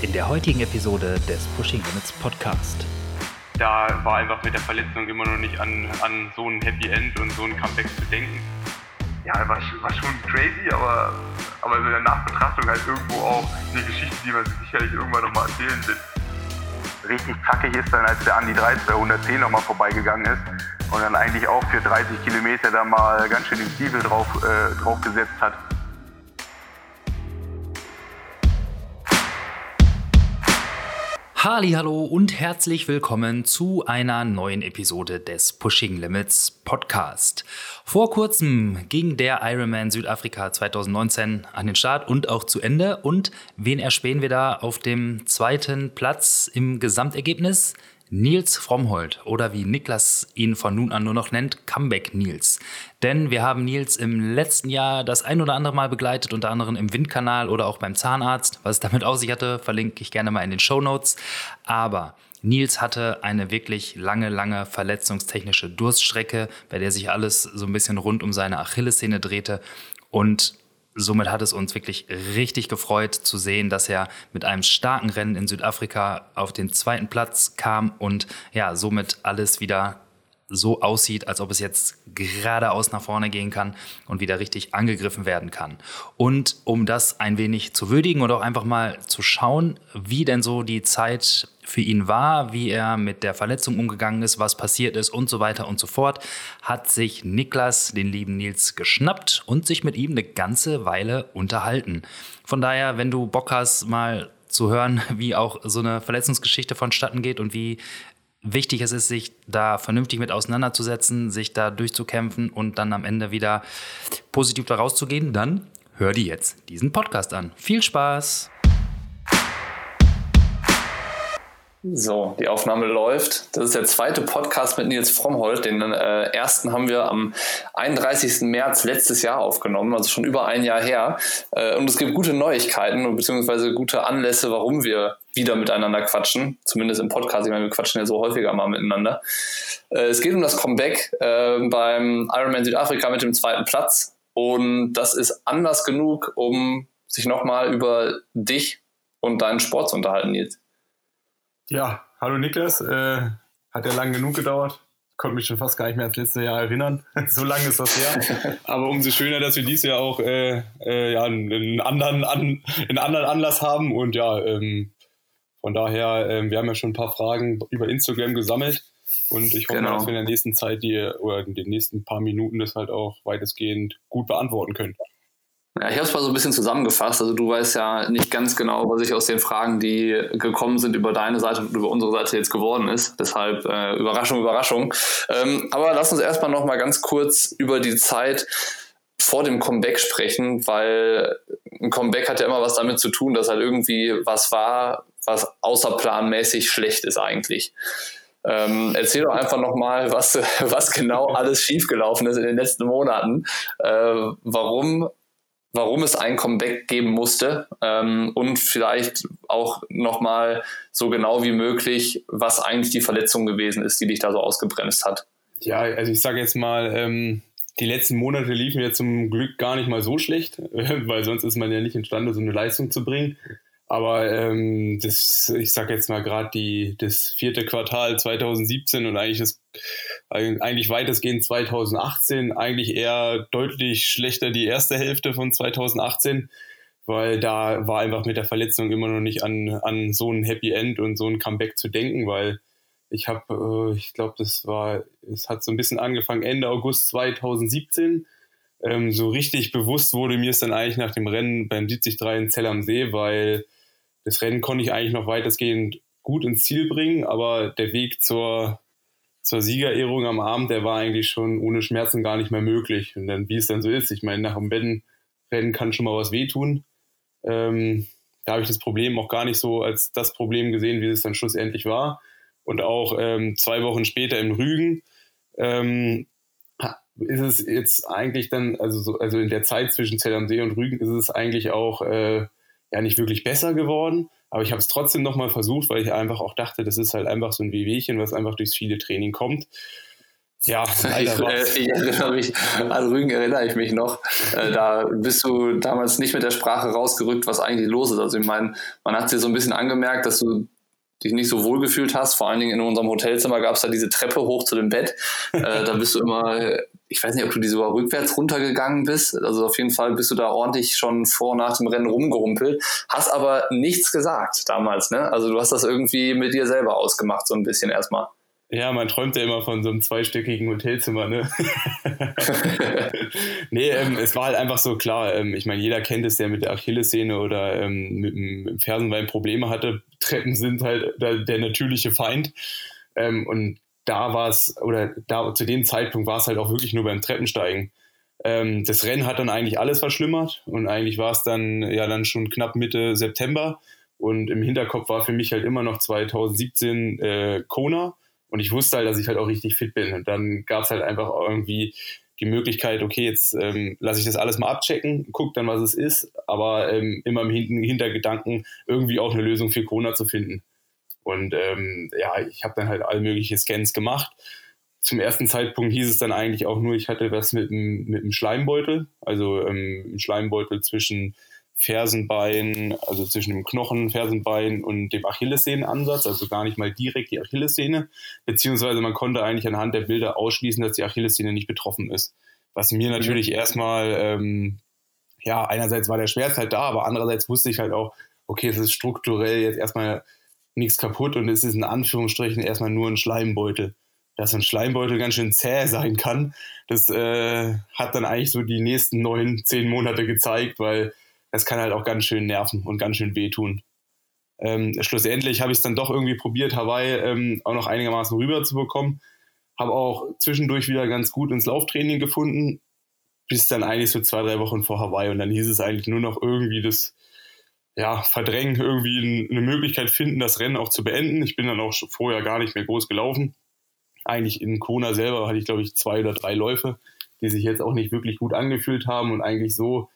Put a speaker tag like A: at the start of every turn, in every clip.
A: in der heutigen Episode des Pushing Limits Podcast.
B: Da war einfach mit der Verletzung immer noch nicht an, an so ein Happy End und so ein Comeback zu denken.
C: Ja, war, war schon crazy, aber, aber in der Nachbetrachtung halt irgendwo auch eine Geschichte, die man sich sicherlich irgendwann nochmal erzählen wird. Richtig zackig ist dann, als der Andi 3 bei 110 nochmal vorbeigegangen ist und dann eigentlich auch für 30 Kilometer da mal ganz schön den Stiefel drauf, äh, drauf gesetzt hat.
A: Hallo und herzlich willkommen zu einer neuen Episode des Pushing Limits Podcast. Vor kurzem ging der Ironman Südafrika 2019 an den Start und auch zu Ende. Und wen erspähen wir da auf dem zweiten Platz im Gesamtergebnis? Nils Frommhold oder wie Niklas ihn von nun an nur noch nennt, Comeback Nils. Denn wir haben Nils im letzten Jahr das ein oder andere Mal begleitet, unter anderem im Windkanal oder auch beim Zahnarzt. Was es damit auf sich hatte, verlinke ich gerne mal in den Show Notes. Aber Nils hatte eine wirklich lange, lange verletzungstechnische Durststrecke, bei der sich alles so ein bisschen rund um seine Achillessehne drehte. Und somit hat es uns wirklich richtig gefreut zu sehen, dass er mit einem starken Rennen in Südafrika auf den zweiten Platz kam und ja, somit alles wieder so aussieht, als ob es jetzt geradeaus nach vorne gehen kann und wieder richtig angegriffen werden kann. Und um das ein wenig zu würdigen und auch einfach mal zu schauen, wie denn so die Zeit für ihn war, wie er mit der Verletzung umgegangen ist, was passiert ist und so weiter und so fort, hat sich Niklas den lieben Nils geschnappt und sich mit ihm eine ganze Weile unterhalten. Von daher, wenn du Bock hast, mal zu hören, wie auch so eine Verletzungsgeschichte vonstatten geht und wie wichtig es ist, sich da vernünftig mit auseinanderzusetzen, sich da durchzukämpfen und dann am Ende wieder positiv da rauszugehen, dann hör dir jetzt diesen Podcast an. Viel Spaß!
D: So, die Aufnahme läuft. Das ist der zweite Podcast mit Nils Frommholt. Den äh, ersten haben wir am 31. März letztes Jahr aufgenommen, also schon über ein Jahr her. Äh, und es gibt gute Neuigkeiten beziehungsweise gute Anlässe, warum wir wieder miteinander quatschen. Zumindest im Podcast. Ich meine, wir quatschen ja so häufiger mal miteinander. Äh, es geht um das Comeback äh, beim Ironman Südafrika mit dem zweiten Platz. Und das ist Anlass genug, um sich nochmal über dich und deinen Sport zu unterhalten, Nils.
E: Ja, hallo Niklas. Äh, hat ja lang genug gedauert. Ich konnte mich schon fast gar nicht mehr ans letzte Jahr erinnern. so lange ist das her. Aber umso schöner, dass wir dieses Jahr auch äh, äh, ja, einen, anderen an, einen anderen Anlass haben. Und ja, ähm, von daher, ähm, wir haben ja schon ein paar Fragen über Instagram gesammelt. Und ich hoffe, genau. dass wir in der nächsten Zeit die, oder in den nächsten paar Minuten das halt auch weitestgehend gut beantworten können.
D: Ja, ich habe es mal so ein bisschen zusammengefasst. Also du weißt ja nicht ganz genau, was ich aus den Fragen, die gekommen sind, über deine Seite und über unsere Seite jetzt geworden ist. Deshalb äh, Überraschung, Überraschung. Ähm, aber lass uns erstmal noch mal ganz kurz über die Zeit vor dem Comeback sprechen, weil ein Comeback hat ja immer was damit zu tun, dass halt irgendwie was war, was außerplanmäßig schlecht ist eigentlich. Ähm, erzähl doch einfach nochmal, was, was genau alles schiefgelaufen ist in den letzten Monaten. Äh, warum warum es ein Comeback geben musste ähm, und vielleicht auch nochmal so genau wie möglich, was eigentlich die Verletzung gewesen ist, die dich da so ausgebremst hat.
E: Ja, also ich sage jetzt mal, ähm, die letzten Monate liefen ja zum Glück gar nicht mal so schlecht, weil sonst ist man ja nicht imstande, so eine Leistung zu bringen. Aber ähm, das, ich sage jetzt mal gerade das vierte Quartal 2017 und eigentlich das eigentlich weitestgehend 2018, eigentlich eher deutlich schlechter die erste Hälfte von 2018, weil da war einfach mit der Verletzung immer noch nicht an, an so ein Happy End und so ein Comeback zu denken, weil ich habe, äh, ich glaube, das war, es hat so ein bisschen angefangen Ende August 2017. Ähm, so richtig bewusst wurde mir es dann eigentlich nach dem Rennen beim 73 in Zell am See, weil das Rennen konnte ich eigentlich noch weitestgehend gut ins Ziel bringen, aber der Weg zur, zur Siegerehrung am Abend, der war eigentlich schon ohne Schmerzen gar nicht mehr möglich. Und dann, wie es dann so ist, ich meine, nach dem Rennen kann schon mal was wehtun. Ähm, da habe ich das Problem auch gar nicht so als das Problem gesehen, wie es dann schlussendlich war. Und auch ähm, zwei Wochen später im Rügen ähm, ist es jetzt eigentlich dann, also, so, also in der Zeit zwischen Zell am See und Rügen ist es eigentlich auch äh, ja nicht wirklich besser geworden, aber ich habe es trotzdem nochmal versucht, weil ich einfach auch dachte, das ist halt einfach so ein Wehwehchen, was einfach durchs viele Training kommt. Ja,
D: ich, äh, ich, erinnere mich, an Rügen erinnere ich mich noch. Äh, da bist du damals nicht mit der Sprache rausgerückt, was eigentlich los ist. Also ich meine, man hat dir so ein bisschen angemerkt, dass du dich nicht so wohl gefühlt hast. Vor allen Dingen in unserem Hotelzimmer gab es da diese Treppe hoch zu dem Bett. Äh, da bist du immer, ich weiß nicht, ob du die sogar rückwärts runtergegangen bist. Also auf jeden Fall bist du da ordentlich schon vor und nach dem Rennen rumgerumpelt. Hast aber nichts gesagt damals, ne? Also du hast das irgendwie mit dir selber ausgemacht, so ein bisschen erstmal.
E: Ja, man träumt ja immer von so einem zweistöckigen Hotelzimmer, ne? nee, ähm, es war halt einfach so klar. Ähm, ich meine, jeder kennt es, der mit der Achillessehne oder ähm, mit dem Fersenbein Probleme hatte. Treppen sind halt der, der natürliche Feind. Ähm, und da war es, oder da zu dem Zeitpunkt war es halt auch wirklich nur beim Treppensteigen. Ähm, das Rennen hat dann eigentlich alles verschlimmert und eigentlich war es dann ja dann schon knapp Mitte September. Und im Hinterkopf war für mich halt immer noch 2017 äh, Kona und ich wusste halt, dass ich halt auch richtig fit bin. Und dann gab es halt einfach irgendwie die Möglichkeit, okay, jetzt ähm, lasse ich das alles mal abchecken, guck dann, was es ist, aber ähm, immer im Hintergedanken irgendwie auch eine Lösung für Corona zu finden. Und ähm, ja, ich habe dann halt all mögliche Scans gemacht. Zum ersten Zeitpunkt hieß es dann eigentlich auch nur, ich hatte was mit dem, mit dem Schleimbeutel, also ähm, ein Schleimbeutel zwischen Fersenbein, also zwischen dem Knochen, Fersenbein und dem Achillessehnenansatz, also gar nicht mal direkt die Achillessehne, beziehungsweise man konnte eigentlich anhand der Bilder ausschließen, dass die Achillessehne nicht betroffen ist. Was mir natürlich mhm. erstmal, ähm, ja, einerseits war der Schmerz halt da, aber andererseits wusste ich halt auch, okay, es ist strukturell jetzt erstmal nichts kaputt und es ist in Anführungsstrichen erstmal nur ein Schleimbeutel. Dass ein Schleimbeutel ganz schön zäh sein kann, das äh, hat dann eigentlich so die nächsten neun, zehn Monate gezeigt, weil es kann halt auch ganz schön nerven und ganz schön wehtun. Ähm, schlussendlich habe ich es dann doch irgendwie probiert, Hawaii ähm, auch noch einigermaßen rüber zu bekommen. Habe auch zwischendurch wieder ganz gut ins Lauftraining gefunden, bis dann eigentlich so zwei, drei Wochen vor Hawaii. Und dann hieß es eigentlich nur noch irgendwie das ja, verdrängen, irgendwie eine Möglichkeit finden, das Rennen auch zu beenden. Ich bin dann auch vorher gar nicht mehr groß gelaufen. Eigentlich in Kona selber hatte ich, glaube ich, zwei oder drei Läufe, die sich jetzt auch nicht wirklich gut angefühlt haben und eigentlich so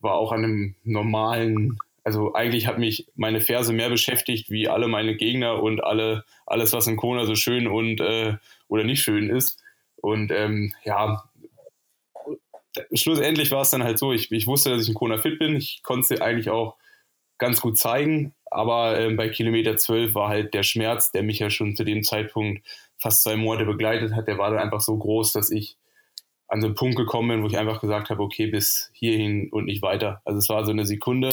E: war auch an einem normalen, also eigentlich hat mich meine Ferse mehr beschäftigt wie alle meine Gegner und alle, alles, was in Kona so schön und äh, oder nicht schön ist. Und ähm, ja, schlussendlich war es dann halt so, ich, ich wusste, dass ich in Kona fit bin. Ich konnte eigentlich auch ganz gut zeigen, aber äh, bei Kilometer 12 war halt der Schmerz, der mich ja schon zu dem Zeitpunkt fast zwei Monate begleitet hat, der war dann einfach so groß, dass ich an so einen Punkt gekommen bin, wo ich einfach gesagt habe, okay, bis hierhin und nicht weiter. Also es war so eine Sekunde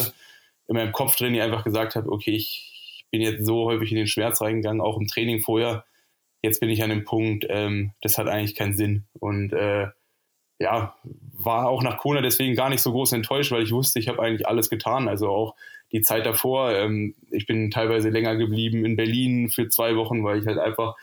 E: in meinem Kopf drin, die einfach gesagt habe, okay, ich bin jetzt so häufig in den Schmerz reingegangen, auch im Training vorher. Jetzt bin ich an dem Punkt, ähm, das hat eigentlich keinen Sinn. Und äh, ja, war auch nach Kona deswegen gar nicht so groß enttäuscht, weil ich wusste, ich habe eigentlich alles getan. Also auch die Zeit davor. Ähm, ich bin teilweise länger geblieben in Berlin für zwei Wochen, weil ich halt einfach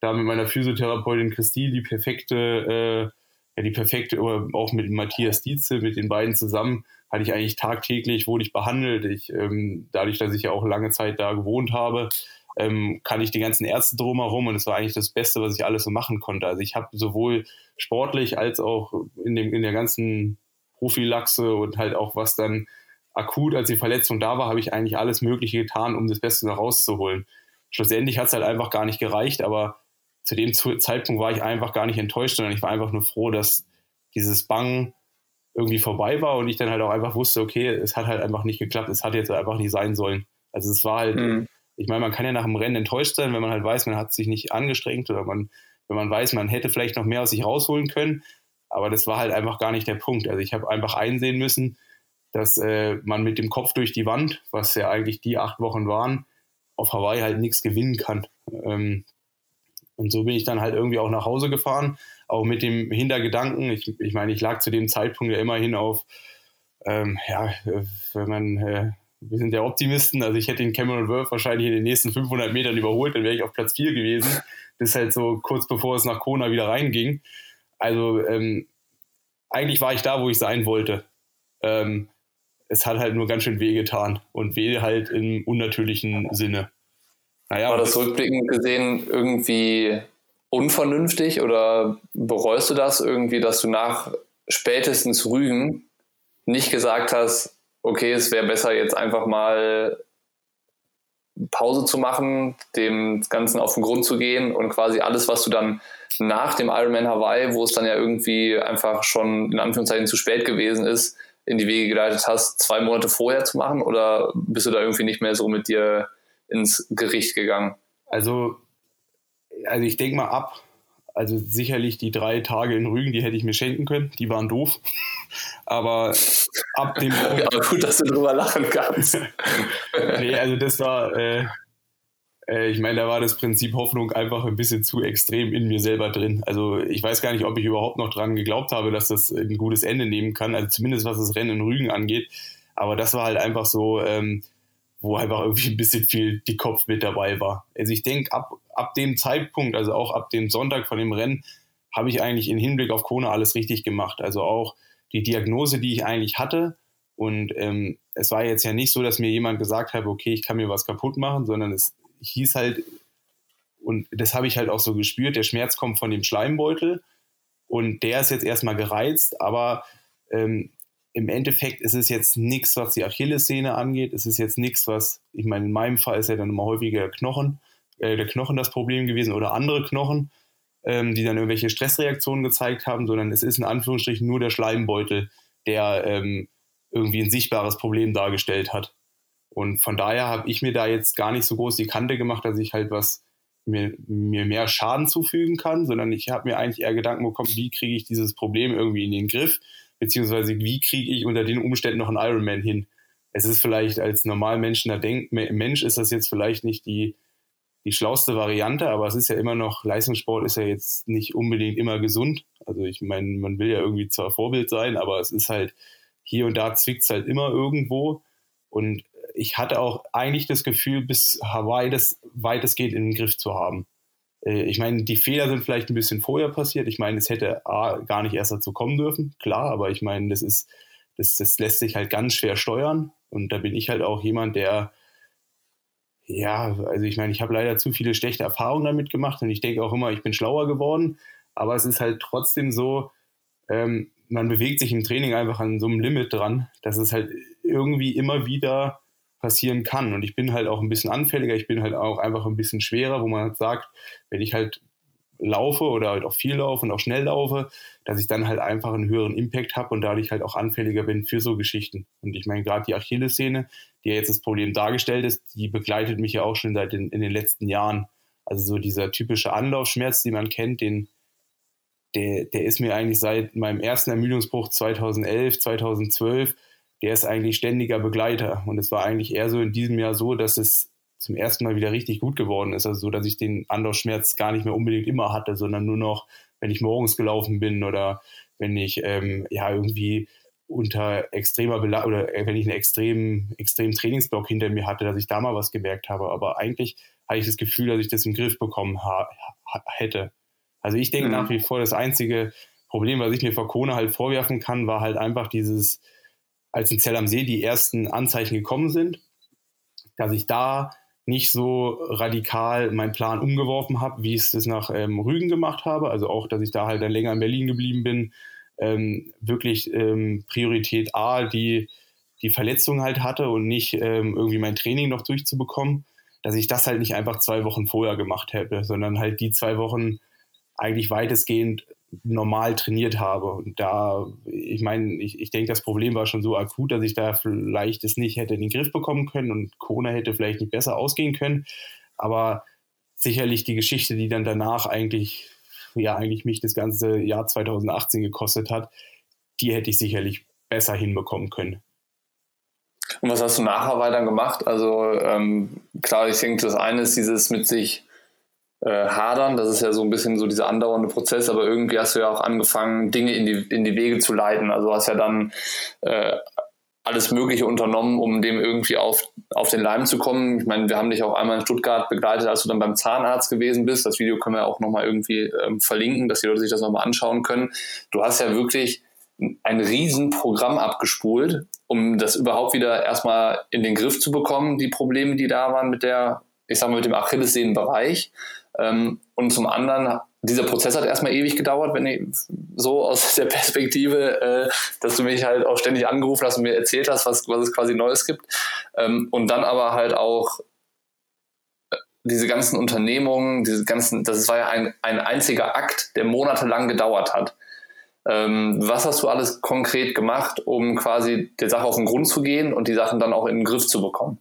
E: da mit meiner Physiotherapeutin Christine die perfekte äh, ja die perfekte, auch mit Matthias Dietze, mit den beiden zusammen, hatte ich eigentlich tagtäglich, wurde ich behandelt. Ich, ähm, dadurch, dass ich ja auch lange Zeit da gewohnt habe, ähm, kann ich die ganzen Ärzte drumherum und es war eigentlich das Beste, was ich alles so machen konnte. Also ich habe sowohl sportlich als auch in, dem, in der ganzen Prophylaxe und halt auch was dann akut, als die Verletzung da war, habe ich eigentlich alles Mögliche getan, um das Beste noch rauszuholen. Schlussendlich hat es halt einfach gar nicht gereicht, aber zu dem Zeitpunkt war ich einfach gar nicht enttäuscht, sondern ich war einfach nur froh, dass dieses Bangen irgendwie vorbei war und ich dann halt auch einfach wusste, okay, es hat halt einfach nicht geklappt, es hat jetzt einfach nicht sein sollen. Also es war halt, mhm. ich meine, man kann ja nach dem Rennen enttäuscht sein, wenn man halt weiß, man hat sich nicht angestrengt oder man, wenn man weiß, man hätte vielleicht noch mehr aus sich rausholen können, aber das war halt einfach gar nicht der Punkt. Also ich habe einfach einsehen müssen, dass äh, man mit dem Kopf durch die Wand, was ja eigentlich die acht Wochen waren, auf Hawaii halt nichts gewinnen kann. Ähm, und so bin ich dann halt irgendwie auch nach Hause gefahren, auch mit dem Hintergedanken. Ich, ich meine, ich lag zu dem Zeitpunkt ja immerhin auf, ähm, ja, wenn man, äh, wir sind ja Optimisten, also ich hätte den Cameron Worth wahrscheinlich in den nächsten 500 Metern überholt, dann wäre ich auf Platz 4 gewesen. Das ist halt so kurz bevor es nach Kona wieder reinging. Also ähm, eigentlich war ich da, wo ich sein wollte. Ähm, es hat halt nur ganz schön weh getan und weh halt im unnatürlichen Sinne.
D: Naja, War das rückblickend gesehen irgendwie unvernünftig oder bereust du das irgendwie, dass du nach spätestens Rügen nicht gesagt hast, okay, es wäre besser jetzt einfach mal Pause zu machen, dem Ganzen auf den Grund zu gehen und quasi alles, was du dann nach dem Ironman Hawaii, wo es dann ja irgendwie einfach schon in Anführungszeichen zu spät gewesen ist, in die Wege geleitet hast, zwei Monate vorher zu machen? Oder bist du da irgendwie nicht mehr so mit dir ins Gericht gegangen?
E: Also, also ich denke mal ab. Also sicherlich die drei Tage in Rügen, die hätte ich mir schenken können. Die waren doof. Aber ab dem.
D: Ja, aber gut, dass du drüber lachen kannst.
E: nee, also das war, äh, äh, ich meine, da war das Prinzip Hoffnung einfach ein bisschen zu extrem in mir selber drin. Also ich weiß gar nicht, ob ich überhaupt noch dran geglaubt habe, dass das ein gutes Ende nehmen kann. Also zumindest was das Rennen in Rügen angeht. Aber das war halt einfach so, ähm, wo einfach irgendwie ein bisschen viel die Kopf mit dabei war. Also ich denke, ab, ab dem Zeitpunkt, also auch ab dem Sonntag von dem Rennen, habe ich eigentlich im Hinblick auf Kona alles richtig gemacht. Also auch die Diagnose, die ich eigentlich hatte. Und ähm, es war jetzt ja nicht so, dass mir jemand gesagt hat, okay, ich kann mir was kaputt machen, sondern es hieß halt, und das habe ich halt auch so gespürt, der Schmerz kommt von dem Schleimbeutel und der ist jetzt erstmal gereizt, aber ähm, im Endeffekt ist es jetzt nichts, was die Achillessehne angeht. Es ist jetzt nichts, was, ich meine, in meinem Fall ist ja dann immer häufiger der Knochen, äh, der Knochen das Problem gewesen oder andere Knochen, ähm, die dann irgendwelche Stressreaktionen gezeigt haben, sondern es ist in Anführungsstrichen nur der Schleimbeutel, der ähm, irgendwie ein sichtbares Problem dargestellt hat. Und von daher habe ich mir da jetzt gar nicht so groß die Kante gemacht, dass ich halt was mir, mir mehr Schaden zufügen kann, sondern ich habe mir eigentlich eher Gedanken bekommen, wie kriege ich dieses Problem irgendwie in den Griff, beziehungsweise wie kriege ich unter den Umständen noch einen Ironman hin. Es ist vielleicht als normalmenschender Denk Mensch ist das jetzt vielleicht nicht die, die schlauste Variante, aber es ist ja immer noch, Leistungssport ist ja jetzt nicht unbedingt immer gesund. Also ich meine, man will ja irgendwie zwar Vorbild sein, aber es ist halt, hier und da zwickt es halt immer irgendwo. Und ich hatte auch eigentlich das Gefühl, bis Hawaii das weitestgehend in den Griff zu haben. Äh, ich meine, die Fehler sind vielleicht ein bisschen vorher passiert. Ich meine, es hätte A, gar nicht erst dazu kommen dürfen, klar, aber ich meine, das ist, das, das lässt sich halt ganz schwer steuern. Und da bin ich halt auch jemand, der, ja, also ich meine, ich habe leider zu viele schlechte Erfahrungen damit gemacht und ich denke auch immer, ich bin schlauer geworden. Aber es ist halt trotzdem so, ähm, man bewegt sich im Training einfach an so einem Limit dran, dass es halt irgendwie immer wieder passieren kann. Und ich bin halt auch ein bisschen anfälliger, ich bin halt auch einfach ein bisschen schwerer, wo man halt sagt, wenn ich halt laufe oder halt auch viel laufe und auch schnell laufe, dass ich dann halt einfach einen höheren Impact habe und dadurch halt auch anfälliger bin für so Geschichten. Und ich meine, gerade die Achillessehne, die ja jetzt das Problem dargestellt ist, die begleitet mich ja auch schon seit den, in den letzten Jahren. Also so dieser typische Anlaufschmerz, den man kennt, den, der, der ist mir eigentlich seit meinem ersten Ermüdungsbruch 2011, 2012 der ist eigentlich ständiger Begleiter. Und es war eigentlich eher so in diesem Jahr so, dass es zum ersten Mal wieder richtig gut geworden ist. Also so, dass ich den Anlaufschmerz gar nicht mehr unbedingt immer hatte, sondern nur noch, wenn ich morgens gelaufen bin oder wenn ich ähm, ja irgendwie unter extremer Bela oder äh, wenn ich einen extremen, extremen Trainingsblock hinter mir hatte, dass ich da mal was gemerkt habe. Aber eigentlich hatte ich das Gefühl, dass ich das im Griff bekommen hätte. Also ich denke mhm. nach wie vor, das einzige Problem, was ich mir vor Kona halt vorwerfen kann, war halt einfach dieses, als in Zell am See die ersten Anzeichen gekommen sind, dass ich da nicht so radikal meinen Plan umgeworfen habe, wie ich es nach ähm, Rügen gemacht habe. Also auch, dass ich da halt dann länger in Berlin geblieben bin. Ähm, wirklich ähm, Priorität A, die die Verletzung halt hatte und nicht ähm, irgendwie mein Training noch durchzubekommen, dass ich das halt nicht einfach zwei Wochen vorher gemacht hätte, sondern halt die zwei Wochen eigentlich weitestgehend normal trainiert habe. Und da, ich meine, ich, ich denke, das Problem war schon so akut, dass ich da vielleicht es nicht hätte in den Griff bekommen können und Corona hätte vielleicht nicht besser ausgehen können. Aber sicherlich die Geschichte, die dann danach eigentlich, ja, eigentlich mich das ganze Jahr 2018 gekostet hat, die hätte ich sicherlich besser hinbekommen können.
D: Und was hast du nachher weiter gemacht? Also ähm, klar, ich denke, das eine ist dieses mit sich äh, hadern. Das ist ja so ein bisschen so dieser andauernde Prozess, aber irgendwie hast du ja auch angefangen, Dinge in die, in die Wege zu leiten. Also hast ja dann äh, alles Mögliche unternommen, um dem irgendwie auf, auf den Leim zu kommen. Ich meine, wir haben dich auch einmal in Stuttgart begleitet, als du dann beim Zahnarzt gewesen bist. Das Video können wir auch nochmal irgendwie ähm, verlinken, dass die Leute sich das nochmal anschauen können. Du hast ja wirklich ein Riesenprogramm abgespult, um das überhaupt wieder erstmal in den Griff zu bekommen, die Probleme, die da waren mit der, ich sag mal, mit dem Achillessehnenbereich. Ähm, und zum anderen, dieser Prozess hat erstmal ewig gedauert, wenn ich so aus der Perspektive, äh, dass du mich halt auch ständig angerufen hast und mir erzählt hast, was, was es quasi Neues gibt. Ähm, und dann aber halt auch diese ganzen Unternehmungen, diese ganzen, das war ja ein, ein einziger Akt, der monatelang gedauert hat. Ähm, was hast du alles konkret gemacht, um quasi der Sache auf den Grund zu gehen und die Sachen dann auch in den Griff zu bekommen?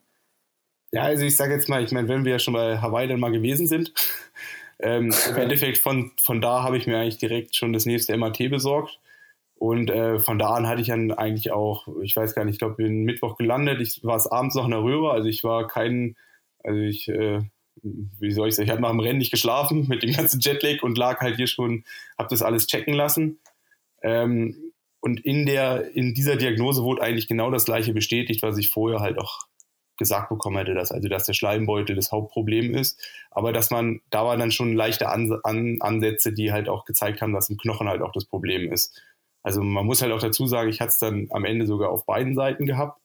E: Ja, also ich sage jetzt mal, ich meine, wenn wir ja schon bei Hawaii dann mal gewesen sind, ähm, im Endeffekt von, von da habe ich mir eigentlich direkt schon das nächste MAT besorgt. Und äh, von da an hatte ich dann eigentlich auch, ich weiß gar nicht, ich glaube, bin Mittwoch gelandet. Ich war es abends noch in der Röhre, also ich war kein, also ich, äh, wie soll ich sagen, ich habe nach dem Rennen nicht geschlafen mit dem ganzen Jetlag und lag halt hier schon, habe das alles checken lassen. Ähm, und in der, in dieser Diagnose wurde eigentlich genau das gleiche bestätigt, was ich vorher halt auch gesagt bekommen hätte, dass also dass der Schleimbeutel das Hauptproblem ist, aber dass man da war dann schon leichte An An Ansätze, die halt auch gezeigt haben, dass im Knochen halt auch das Problem ist. Also man muss halt auch dazu sagen, ich hatte es dann am Ende sogar auf beiden Seiten gehabt.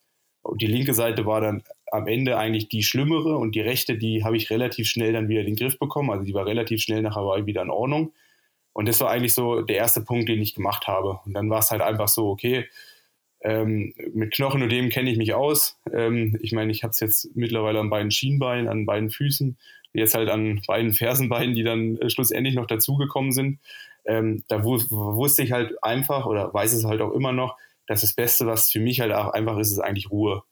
E: Die linke Seite war dann am Ende eigentlich die schlimmere und die rechte, die habe ich relativ schnell dann wieder den Griff bekommen. Also die war relativ schnell nach Hawaii wieder in Ordnung. Und das war eigentlich so der erste Punkt, den ich gemacht habe. Und dann war es halt einfach so, okay, ähm, mit Knochen und dem kenne ich mich aus. Ähm, ich meine, ich habe es jetzt mittlerweile an beiden Schienbeinen, an beiden Füßen, jetzt halt an beiden Fersenbeinen, die dann äh, schlussendlich noch dazugekommen sind ähm, da wusste ich halt einfach oder weiß es halt auch immer noch, dass das Beste, was für mich halt auch einfach ist, ist eigentlich Ruhe.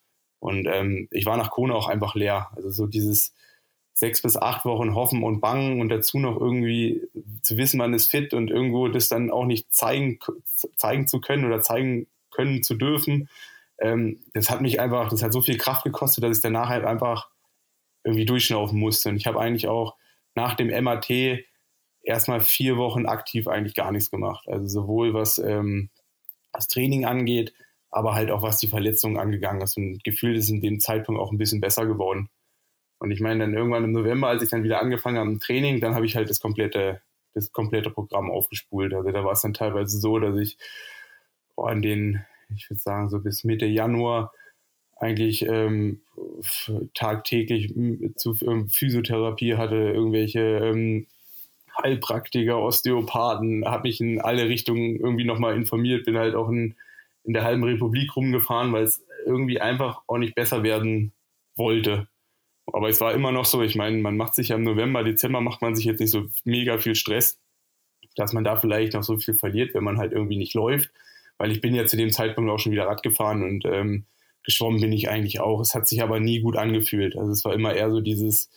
E: Und ähm, ich war nach Kona auch einfach leer. Also so dieses sechs bis acht Wochen hoffen und bangen und dazu noch irgendwie zu wissen, man ist fit und irgendwo das dann auch nicht zeigen, zeigen zu können oder zeigen können zu dürfen. Ähm, das hat mich einfach, das hat so viel Kraft gekostet, dass ich danach halt einfach irgendwie durchschnaufen musste. Und ich habe eigentlich auch nach dem MAT erstmal vier Wochen aktiv eigentlich gar nichts gemacht. Also sowohl was ähm, das Training angeht, aber halt auch was die Verletzungen angegangen ist. Und gefühlt ist in dem Zeitpunkt auch ein bisschen besser geworden. Und ich meine, dann irgendwann im November, als ich dann wieder angefangen habe im Training, dann habe ich halt das komplette, das komplette Programm aufgespult. Also da war es dann teilweise so, dass ich an den, ich würde sagen, so bis Mitte Januar eigentlich ähm, tagtäglich zu ähm, Physiotherapie hatte, irgendwelche ähm, Heilpraktiker, Osteopathen, habe mich in alle Richtungen irgendwie nochmal informiert, bin halt auch in, in der halben Republik rumgefahren, weil es irgendwie einfach auch nicht besser werden wollte. Aber es war immer noch so, ich meine, man macht sich ja im November, Dezember macht man sich jetzt nicht so mega viel Stress, dass man da vielleicht noch so viel verliert, wenn man halt irgendwie nicht läuft. Weil ich bin ja zu dem Zeitpunkt auch schon wieder Rad gefahren und ähm, geschwommen bin ich eigentlich auch. Es hat sich aber nie gut angefühlt. Also es war immer eher so dieses,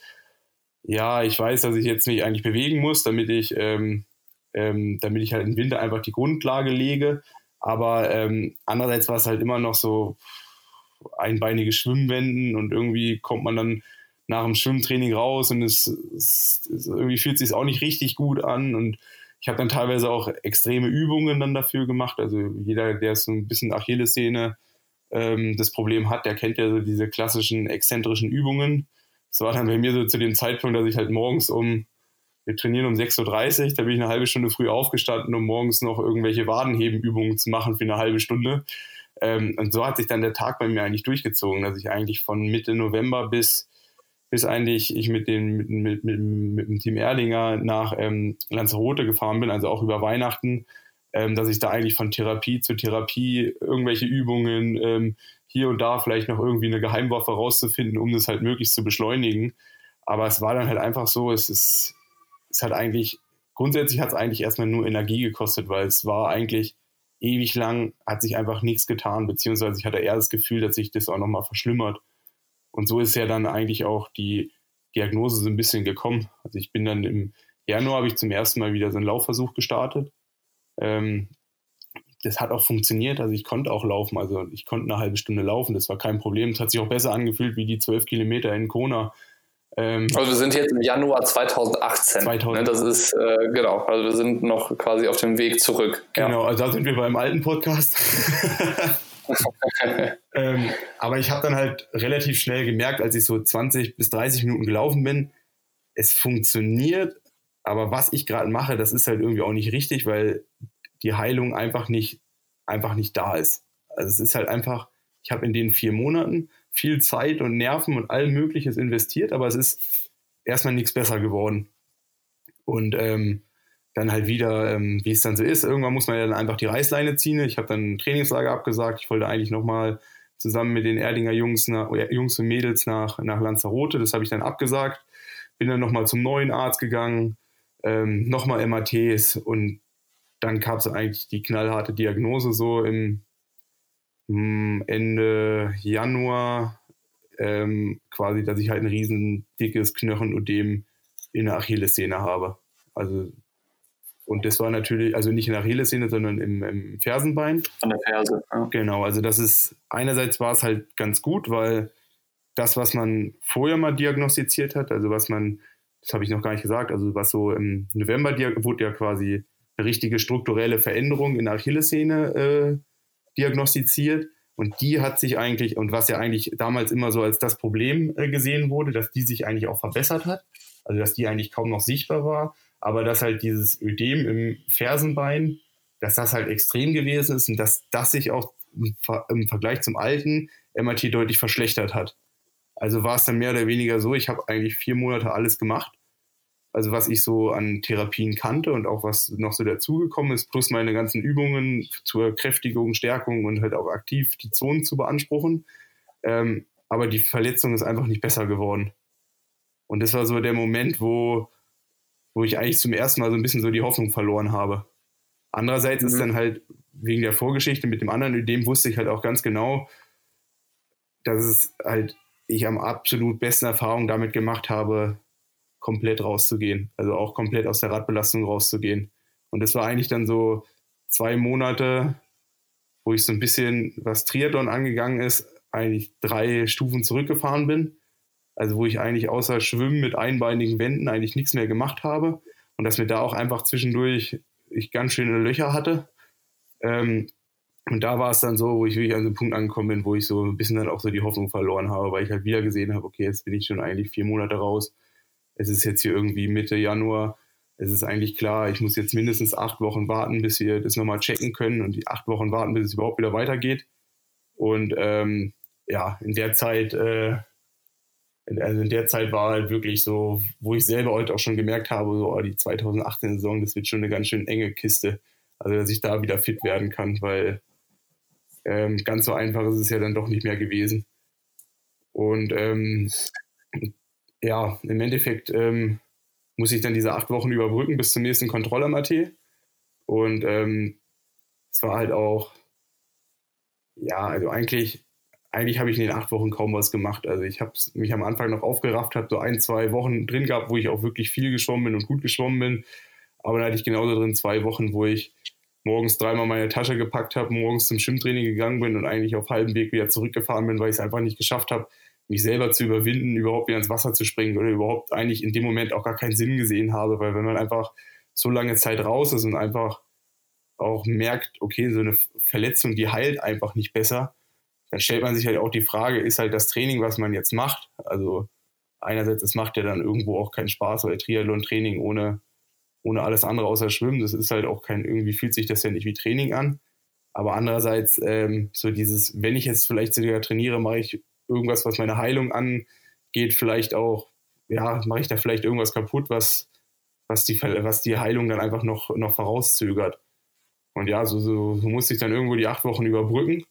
E: ja, ich weiß, dass ich jetzt mich eigentlich bewegen muss, damit ich, ähm, ähm, damit ich halt im Winter einfach die Grundlage lege. Aber ähm, andererseits war es halt immer noch so einbeinige Schwimmwänden und irgendwie kommt man dann nach dem Schwimmtraining raus und es, es, es irgendwie fühlt sich auch nicht richtig gut an und ich habe dann teilweise auch extreme Übungen dann dafür gemacht. Also jeder, der so ein bisschen Achillessehne ähm, das Problem hat, der kennt ja so diese klassischen exzentrischen Übungen es war dann bei mir so zu dem Zeitpunkt, dass ich halt morgens um, wir trainieren um 6.30 Uhr, da bin ich eine halbe Stunde früh aufgestanden, um morgens noch irgendwelche Wadenhebenübungen zu machen für eine halbe Stunde. Ähm, und so hat sich dann der Tag bei mir eigentlich durchgezogen, dass ich eigentlich von Mitte November bis, bis eigentlich ich mit, den, mit, mit, mit, mit dem Team Erdinger nach ähm, Lanzarote gefahren bin, also auch über Weihnachten, ähm, dass ich da eigentlich von Therapie zu Therapie irgendwelche Übungen, ähm, hier und da vielleicht noch irgendwie eine Geheimwaffe rauszufinden, um das halt möglichst zu beschleunigen. Aber es war dann halt einfach so, es ist, es hat eigentlich, grundsätzlich hat es eigentlich erstmal nur Energie gekostet, weil es war eigentlich ewig lang, hat sich einfach nichts getan, beziehungsweise ich hatte eher das Gefühl, dass sich das auch nochmal verschlimmert. Und so ist ja dann eigentlich auch die Diagnose so ein bisschen gekommen. Also ich bin dann im Januar habe ich zum ersten Mal wieder so einen Laufversuch gestartet. Ähm, das hat auch funktioniert. Also ich konnte auch laufen. Also ich konnte eine halbe Stunde laufen. Das war kein Problem. Es hat sich auch besser angefühlt wie die zwölf Kilometer in Kona.
D: Ähm, also wir sind jetzt im Januar 2018. 2000. Ne, das ist äh, genau. Also wir sind noch quasi auf dem Weg zurück.
E: Genau. Ja. Also da sind wir beim alten Podcast. ähm, aber ich habe dann halt relativ schnell gemerkt, als ich so 20 bis 30 Minuten gelaufen bin, es funktioniert, aber was ich gerade mache, das ist halt irgendwie auch nicht richtig, weil die Heilung einfach nicht, einfach nicht da ist. Also es ist halt einfach, ich habe in den vier Monaten viel Zeit und Nerven und all Mögliches investiert, aber es ist erstmal nichts besser geworden. Und ähm, dann halt wieder, ähm, wie es dann so ist, irgendwann muss man ja dann einfach die Reißleine ziehen. Ich habe dann ein Trainingslager abgesagt. Ich wollte eigentlich nochmal zusammen mit den Erdinger Jungs, nach, Jungs und Mädels nach, nach Lanzarote. Das habe ich dann abgesagt. bin dann nochmal zum neuen Arzt gegangen, ähm, nochmal MATs und dann gab es eigentlich die knallharte Diagnose so im hm, Ende Januar, ähm, quasi, dass ich halt ein riesen dickes Knochenödem in der Achillessehne habe. Also und das war natürlich, also nicht in der Achillessehne, sondern im, im Fersenbein.
D: An der Ferse,
E: ja. Genau, also das ist, einerseits war es halt ganz gut, weil das, was man vorher mal diagnostiziert hat, also was man, das habe ich noch gar nicht gesagt, also was so im November wurde ja quasi eine richtige strukturelle Veränderung in der Achillessehne äh, diagnostiziert. Und die hat sich eigentlich, und was ja eigentlich damals immer so als das Problem äh, gesehen wurde, dass die sich eigentlich auch verbessert hat. Also dass die eigentlich kaum noch sichtbar war aber dass halt dieses Ödem im Fersenbein, dass das halt extrem gewesen ist und dass das sich auch im Vergleich zum alten MRT deutlich verschlechtert hat. Also war es dann mehr oder weniger so, ich habe eigentlich vier Monate alles gemacht, also was ich so an Therapien kannte und auch was noch so dazugekommen ist, plus meine ganzen Übungen zur Kräftigung, Stärkung und halt auch aktiv die Zonen zu beanspruchen. Ähm, aber die Verletzung ist einfach nicht besser geworden. Und das war so der Moment, wo wo ich eigentlich zum ersten Mal so ein bisschen so die Hoffnung verloren habe. Andererseits mhm. ist dann halt wegen der Vorgeschichte mit dem anderen Ödem wusste ich halt auch ganz genau, dass es halt ich am absolut besten Erfahrung damit gemacht habe, komplett rauszugehen. Also auch komplett aus der Radbelastung rauszugehen. Und das war eigentlich dann so zwei Monate, wo ich so ein bisschen, was Triathlon angegangen ist, eigentlich drei Stufen zurückgefahren bin also wo ich eigentlich außer Schwimmen mit einbeinigen Wänden eigentlich nichts mehr gemacht habe und dass mir da auch einfach zwischendurch ich ganz schöne Löcher hatte. Ähm, und da war es dann so, wo ich wirklich an so einem Punkt angekommen bin, wo ich so ein bisschen dann auch so die Hoffnung verloren habe, weil ich halt wieder gesehen habe, okay, jetzt bin ich schon eigentlich vier Monate raus. Es ist jetzt hier irgendwie Mitte Januar. Es ist eigentlich klar, ich muss jetzt mindestens acht Wochen warten, bis wir das nochmal checken können und die acht Wochen warten, bis es überhaupt wieder weitergeht. Und ähm, ja, in der Zeit äh, also in der Zeit war halt wirklich so, wo ich selber heute auch schon gemerkt habe, so oh, die 2018-Saison, das wird schon eine ganz schön enge Kiste. Also dass ich da wieder fit werden kann, weil ähm, ganz so einfach ist es ja dann doch nicht mehr gewesen. Und ähm, ja, im Endeffekt ähm, muss ich dann diese acht Wochen überbrücken bis zum nächsten Kontroll-MAT. Und ähm, es war halt auch, ja, also eigentlich eigentlich habe ich in den acht Wochen kaum was gemacht. Also ich habe mich am Anfang noch aufgerafft, habe so ein, zwei Wochen drin gehabt, wo ich auch wirklich viel geschwommen bin und gut geschwommen bin. Aber dann hatte ich genauso drin zwei Wochen, wo ich morgens dreimal meine Tasche gepackt habe, morgens zum Schwimmtraining gegangen bin und eigentlich auf halbem Weg wieder zurückgefahren bin, weil ich es einfach nicht geschafft habe, mich selber zu überwinden, überhaupt wieder ins Wasser zu springen oder überhaupt eigentlich in dem Moment auch gar keinen Sinn gesehen habe, weil wenn man einfach so lange Zeit raus ist und einfach auch merkt, okay, so eine Verletzung, die heilt einfach nicht besser, dann stellt man sich halt auch die Frage, ist halt das Training, was man jetzt macht, also einerseits, es macht ja dann irgendwo auch keinen Spaß, weil Triathlon-Training ohne, ohne alles andere außer Schwimmen, das ist halt auch kein, irgendwie fühlt sich das ja nicht wie Training an. Aber andererseits, ähm, so dieses, wenn ich jetzt vielleicht sogar trainiere, mache ich irgendwas, was meine Heilung angeht, vielleicht auch, ja, mache ich da vielleicht irgendwas kaputt, was, was, die, was die Heilung dann einfach noch, noch vorauszögert. Und ja, so, so, so musste ich dann irgendwo die acht Wochen überbrücken.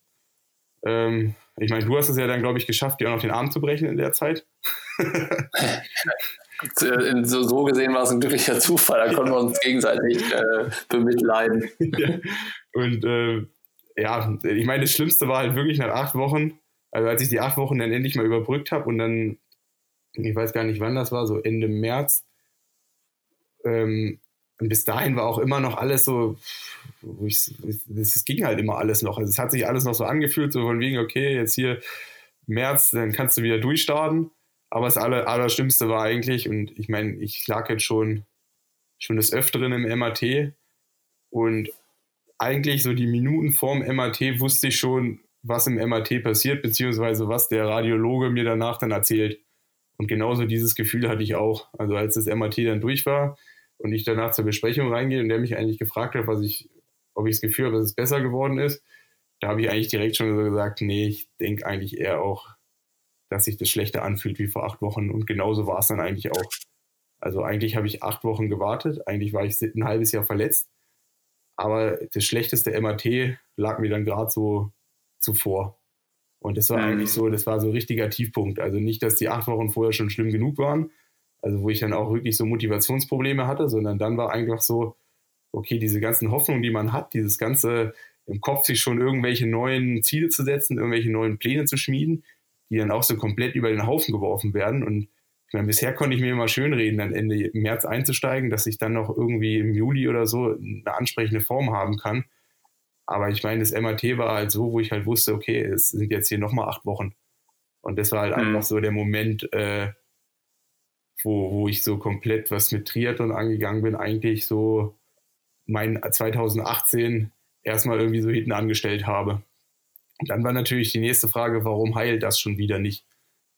E: Ähm, ich meine, du hast es ja dann, glaube ich, geschafft, dir auch noch den Arm zu brechen in der Zeit.
D: so, so, gesehen war es ein glücklicher Zufall, da konnten wir uns gegenseitig äh, bemitleiden.
E: ja. Und äh, ja, ich meine, das Schlimmste war halt wirklich nach acht Wochen, also als ich die acht Wochen dann endlich mal überbrückt habe und dann, ich weiß gar nicht wann das war, so Ende März, ähm, und bis dahin war auch immer noch alles so, es ging halt immer alles noch. Also es hat sich alles noch so angefühlt, so von wegen, okay, jetzt hier März, dann kannst du wieder durchstarten. Aber das Aller, Allerschlimmste war eigentlich, und ich meine, ich lag jetzt schon, schon des Öfteren im MAT und eigentlich so die Minuten vorm MAT wusste ich schon, was im MAT passiert, beziehungsweise was der Radiologe mir danach dann erzählt. Und genauso dieses Gefühl hatte ich auch. Also als das MAT dann durch war, und ich danach zur Besprechung reingehe und der mich eigentlich gefragt hat, was ich, ob ich das Gefühl habe, dass es besser geworden ist, da habe ich eigentlich direkt schon so gesagt, nee, ich denke eigentlich eher auch, dass sich das schlechter anfühlt wie vor acht Wochen. Und genauso war es dann eigentlich auch. Also eigentlich habe ich acht Wochen gewartet, eigentlich war ich ein halbes Jahr verletzt, aber das schlechteste MAT lag mir dann gerade so zuvor. Und das war mhm. eigentlich so, das war so ein richtiger Tiefpunkt. Also nicht, dass die acht Wochen vorher schon schlimm genug waren, Also wo ich dann auch wirklich so Motivationsprobleme hatte, sondern dann war einfach so, okay, diese ganzen Hoffnungen, die man hat, dieses ganze im Kopf sich schon irgendwelche neuen Ziele zu setzen, irgendwelche neuen Pläne zu schmieden, die dann auch so komplett über den Haufen geworfen werden. Und ich meine, bisher konnte ich mir immer schön reden, dann Ende März einzusteigen, dass ich dann noch irgendwie im Juli oder so eine ansprechende Form haben kann. Aber ich meine, das MAT war halt so, wo ich halt wusste, okay, es sind jetzt hier nochmal acht Wochen. Und das war halt mhm. einfach so der Moment, äh, wo, wo ich so komplett was mit Triathlon angegangen bin, eigentlich so mein 2018 erstmal irgendwie so hinten angestellt habe. Und dann war natürlich die nächste Frage, warum heilt das schon wieder nicht?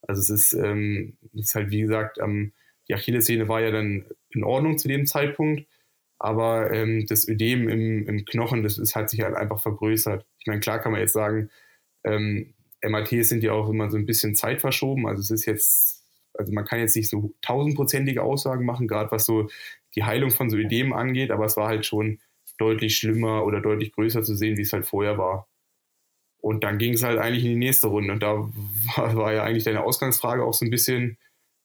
E: Also es ist, ähm, es ist halt, wie gesagt, ähm, die Achillessehne war ja dann in Ordnung zu dem Zeitpunkt, aber ähm, das Ödem im, im Knochen, das ist, hat sich halt einfach vergrößert. Ich meine, klar kann man jetzt sagen, ähm, MRTs sind ja auch immer so ein bisschen zeitverschoben. Also es ist jetzt, also man kann jetzt nicht so tausendprozentige Aussagen machen, gerade was so die Heilung von so Ödemen angeht, aber es war halt schon deutlich schlimmer oder deutlich größer zu sehen, wie es halt vorher war. Und dann ging es halt eigentlich in die nächste Runde. Und da war, war ja eigentlich deine Ausgangsfrage auch so ein bisschen,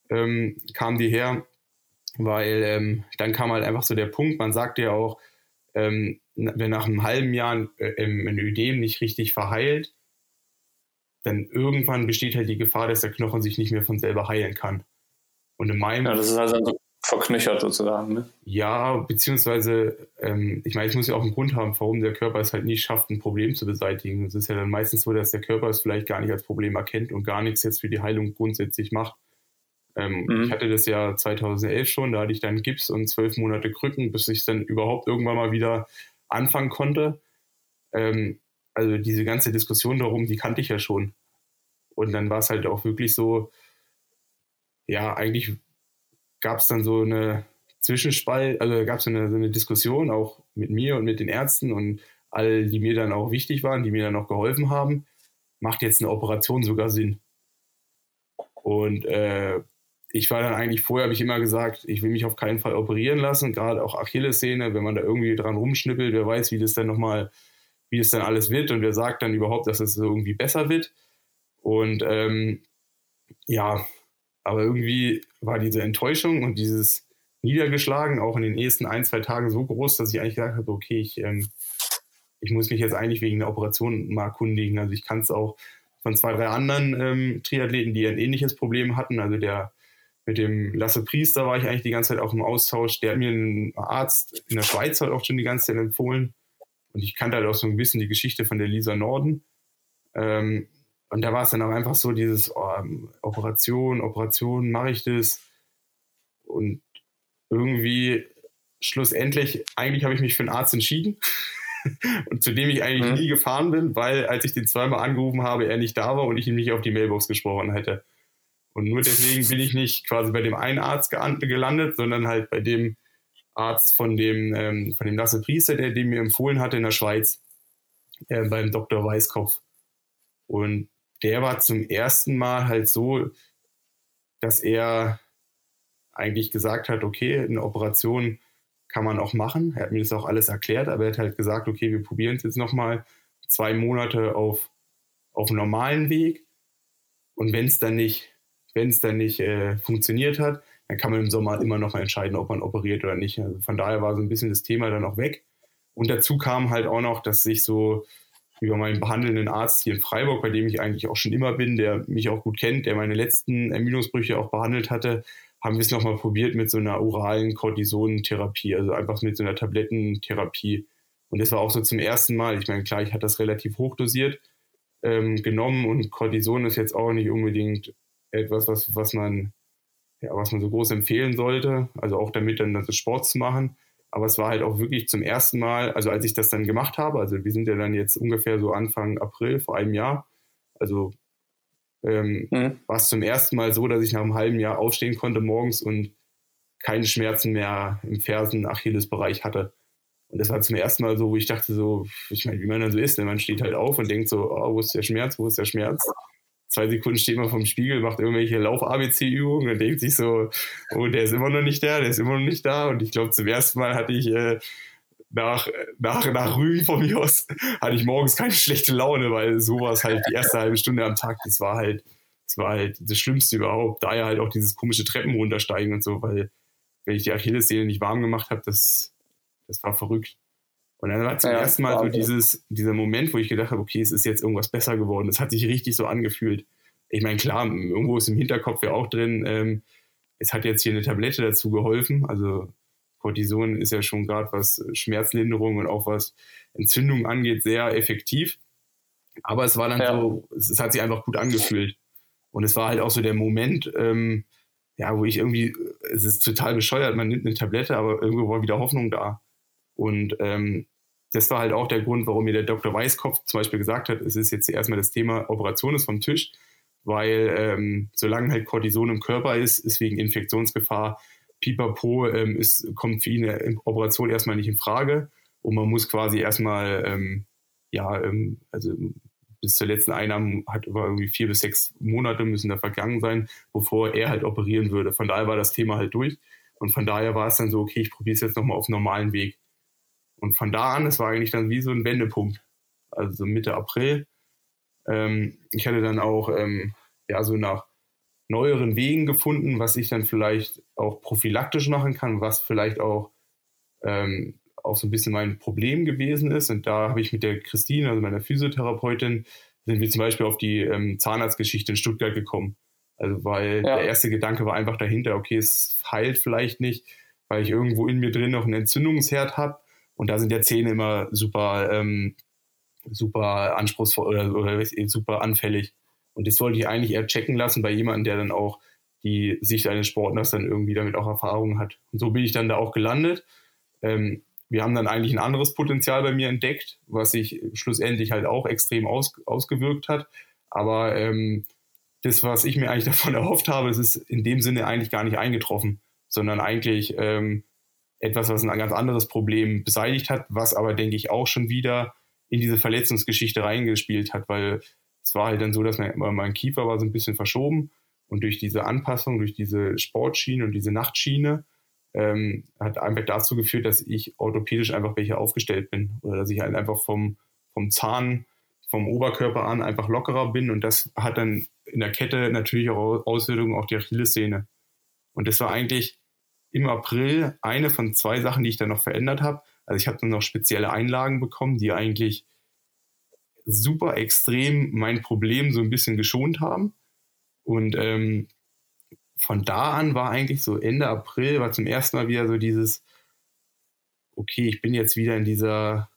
E: ähm, kam die her, weil ähm, dann kam halt einfach so der Punkt, man sagte ja auch, ähm, wenn nach einem halben Jahr äh, ein Ödem nicht richtig verheilt, dann irgendwann besteht halt die Gefahr, dass der Knochen sich nicht mehr von selber heilen kann. Und in meinem.
D: Ja, das ist also so verknöchert sozusagen, ne?
E: Ja, beziehungsweise, ähm, ich meine, ich muss ja auch einen Grund haben, warum der Körper es halt nicht schafft, ein Problem zu beseitigen. Es ist ja dann meistens so, dass der Körper es vielleicht gar nicht als Problem erkennt und gar nichts jetzt für die Heilung grundsätzlich macht. Ähm, mhm. Ich hatte das ja 2011 schon, da hatte ich dann Gips und zwölf Monate Krücken, bis ich dann überhaupt irgendwann mal wieder anfangen konnte. Ähm, also diese ganze Diskussion darum, die kannte ich ja schon. Und dann war es halt auch wirklich so, ja, eigentlich gab es dann so eine Zwischenspalt, also gab es so eine, so eine Diskussion auch mit mir und mit den Ärzten und all, die mir dann auch wichtig waren, die mir dann auch geholfen haben, macht jetzt eine Operation sogar Sinn. Und äh, ich war dann eigentlich vorher, habe ich immer gesagt, ich will mich auf keinen Fall operieren lassen, gerade auch Achillessehne, wenn man da irgendwie dran rumschnippelt, wer weiß, wie das dann nochmal wie es dann alles wird und wer sagt dann überhaupt, dass es irgendwie besser wird. Und ähm, ja, aber irgendwie war diese Enttäuschung und dieses Niedergeschlagen auch in den ersten ein, zwei Tagen so groß, dass ich eigentlich gesagt habe, okay, ich, ähm, ich muss mich jetzt eigentlich wegen der Operation mal erkundigen. Also ich kann es auch von zwei, drei anderen ähm, Triathleten, die ein ähnliches Problem hatten. Also der mit dem Lasse Priester war ich eigentlich die ganze Zeit auch im Austausch. Der hat mir einen Arzt in der Schweiz halt auch schon die ganze Zeit empfohlen. Und ich kannte halt auch so ein bisschen die Geschichte von der Lisa Norden. Ähm, und da war es dann auch einfach so dieses oh, Operation, Operation, mache ich das? Und irgendwie schlussendlich, eigentlich habe ich mich für einen Arzt entschieden. und zu dem ich eigentlich mhm. nie gefahren bin, weil als ich den zweimal angerufen habe, er nicht da war und ich ihm nicht auf die Mailbox gesprochen hätte. Und nur deswegen bin ich nicht quasi bei dem einen Arzt gelandet, sondern halt bei dem Arzt von dem, ähm, von dem Lasse Priester, der den mir empfohlen hatte in der Schweiz, äh, beim Dr. Weißkopf. Und der war zum ersten Mal halt so, dass er eigentlich gesagt hat, okay, eine Operation kann man auch machen. Er hat mir das auch alles erklärt, aber er hat halt gesagt, okay, wir probieren es jetzt nochmal zwei Monate auf, auf normalen Weg. Und wenn es dann nicht, wenn es dann nicht äh, funktioniert hat, dann kann man im Sommer immer noch entscheiden, ob man operiert oder nicht. Also von daher war so ein bisschen das Thema dann auch weg. Und dazu kam halt auch noch, dass sich so über meinen behandelnden Arzt hier in Freiburg, bei dem ich eigentlich auch schon immer bin, der mich auch gut kennt, der meine letzten Ermüdungsbrüche auch behandelt hatte, haben wir es nochmal probiert mit so einer oralen Cortisonentherapie, also einfach mit so einer Tablettentherapie. Und das war auch so zum ersten Mal. Ich meine, klar, ich hatte das relativ hochdosiert ähm, genommen und Cortison ist jetzt auch nicht unbedingt etwas, was, was man ja, was man so groß empfehlen sollte, also auch damit dann das Sport zu machen. Aber es war halt auch wirklich zum ersten Mal, also als ich das dann gemacht habe, also wir sind ja dann jetzt ungefähr so Anfang April vor einem Jahr, also ähm, mhm. war es zum ersten Mal so, dass ich nach einem halben Jahr aufstehen konnte morgens und keine Schmerzen mehr im Fersen-Achilles-Bereich hatte. Und das war zum ersten Mal so, wo ich dachte so, ich meine, wie man dann so ist, denn man steht halt auf und denkt so, oh, wo ist der Schmerz, wo ist der Schmerz? Zwei Sekunden steht man vom Spiegel, macht irgendwelche Lauf-ABC-Übungen und denkt sich so, oh, der ist immer noch nicht da, der ist immer noch nicht da. Und ich glaube, zum ersten Mal hatte ich äh, nach, nach, nach Rügen von mir aus, hatte ich morgens keine schlechte Laune, weil sowas halt die erste halbe Stunde am Tag, das war halt, Das war halt das Schlimmste überhaupt. Daher halt auch dieses komische Treppen runtersteigen und so, weil wenn ich die Achillessehne nicht warm gemacht habe, das, das war verrückt. Und dann war zum ja, ersten Mal so dieses, dieser Moment, wo ich gedacht habe, okay, es ist jetzt irgendwas besser geworden. Es hat sich richtig so angefühlt. Ich meine, klar, irgendwo ist im Hinterkopf ja auch drin, ähm, es hat jetzt hier eine Tablette dazu geholfen. Also Cortison ist ja schon gerade was Schmerzlinderung und auch was Entzündung angeht, sehr effektiv. Aber es war dann ja. so, es, es, hat sich einfach gut angefühlt. Und es war halt auch so der Moment, ähm, ja, wo ich irgendwie, es ist total bescheuert, man nimmt eine Tablette, aber irgendwo war wieder Hoffnung da. Und ähm, das war halt auch der Grund, warum mir der Dr. Weißkopf zum Beispiel gesagt hat, es ist jetzt erstmal das Thema Operation ist vom Tisch, weil ähm, solange halt Cortison im Körper ist, ist wegen Infektionsgefahr Pipapo, ähm, ist, kommt für ihn eine Operation erstmal nicht in Frage und man muss quasi erstmal, ähm, ja, ähm, also bis zur letzten Einnahme hat über irgendwie vier bis sechs Monate müssen da vergangen sein, bevor er halt operieren würde. Von daher war das Thema halt durch und von daher war es dann so, okay, ich probiere es jetzt nochmal auf normalen Weg. Und von da an, es war eigentlich dann wie so ein Wendepunkt. Also Mitte April. Ähm, ich hatte dann auch ähm, ja so nach neueren Wegen gefunden, was ich dann vielleicht auch prophylaktisch machen kann, was vielleicht auch ähm, auch so ein bisschen mein Problem gewesen ist. Und da habe ich mit der Christine, also meiner Physiotherapeutin, sind wir zum Beispiel auf die ähm, Zahnarztgeschichte in Stuttgart gekommen. Also weil ja. der erste Gedanke war einfach dahinter, okay, es heilt vielleicht nicht, weil ich irgendwo in mir drin noch einen Entzündungsherd habe. Und da sind ja Zähne immer super, ähm, super anspruchsvoll oder, oder super anfällig. Und das wollte ich eigentlich eher checken lassen bei jemandem, der dann auch die Sicht eines Sportlers dann irgendwie damit auch Erfahrungen hat. Und so bin ich dann da auch gelandet. Ähm, wir haben dann eigentlich ein anderes Potenzial bei mir entdeckt, was sich schlussendlich halt auch extrem aus, ausgewirkt hat. Aber ähm, das, was ich mir eigentlich davon erhofft habe, das ist in dem Sinne eigentlich gar nicht eingetroffen, sondern eigentlich ähm, etwas, was ein ganz anderes Problem beseitigt hat, was aber, denke ich, auch schon wieder in diese Verletzungsgeschichte reingespielt hat, weil es war halt dann so, dass mein, mein Kiefer war so ein bisschen verschoben und durch diese Anpassung, durch diese Sportschiene und diese Nachtschiene ähm, hat einfach dazu geführt, dass ich orthopädisch einfach welche aufgestellt bin oder dass ich halt einfach vom, vom Zahn, vom Oberkörper an einfach lockerer bin und das hat dann in der Kette natürlich auch Auswirkungen auf die Achillessehne. Und das war eigentlich im April eine von zwei Sachen, die ich dann noch verändert habe. Also ich habe dann noch spezielle Einlagen bekommen, die eigentlich super extrem mein Problem so ein bisschen geschont haben. Und ähm, von da an war eigentlich so Ende April, war zum ersten Mal wieder so dieses, okay, ich bin jetzt wieder in dieser,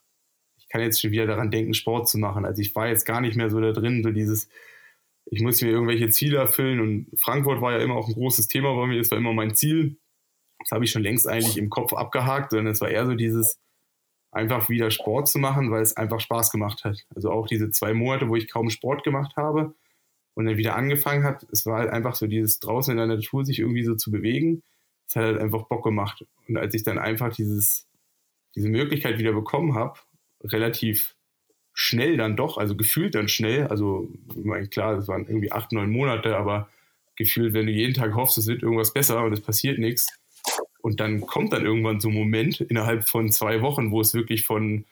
E: ich kann jetzt schon wieder daran denken, Sport zu machen. Also ich war jetzt gar nicht mehr so da drin, so dieses, ich muss mir irgendwelche Ziele erfüllen und Frankfurt war ja immer auch ein großes Thema bei mir, das war immer mein Ziel. Das habe ich schon längst eigentlich im Kopf abgehakt, sondern es war eher so dieses, einfach wieder Sport zu machen, weil es einfach Spaß gemacht hat. Also auch diese zwei Monate, wo ich kaum Sport gemacht habe und dann wieder angefangen hat, es war halt einfach so dieses draußen in der Natur sich irgendwie so zu bewegen. Es hat halt einfach Bock gemacht. Und als ich dann einfach dieses, diese Möglichkeit wieder bekommen habe, relativ schnell dann doch, also gefühlt dann schnell, also ich meine, klar, das waren irgendwie acht, neun Monate, aber gefühlt, wenn du jeden Tag hoffst, es wird irgendwas besser und es passiert nichts, und dann kommt dann irgendwann so ein Moment innerhalb von zwei Wochen, wo es wirklich von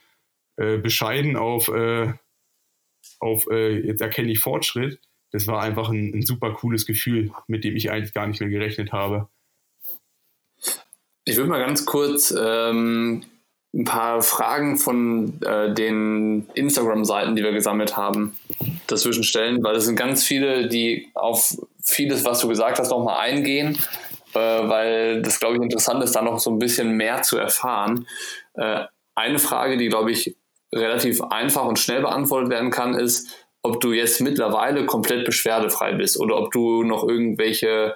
E: äh, bescheiden auf, äh, auf äh, jetzt erkenne ich Fortschritt. Das war einfach ein, ein super cooles Gefühl, mit dem ich eigentlich gar nicht mehr gerechnet habe.
D: Ich würde mal ganz kurz ähm, ein paar Fragen von äh, den Instagram-Seiten, die wir gesammelt haben, dazwischen stellen, weil es sind ganz viele, die auf vieles, was du gesagt hast, nochmal eingehen äh, weil das, glaube ich, interessant ist, da noch so ein bisschen mehr zu erfahren. Äh, eine Frage, die, glaube ich, relativ einfach und schnell beantwortet werden kann, ist, ob du jetzt mittlerweile komplett beschwerdefrei bist oder ob du noch irgendwelche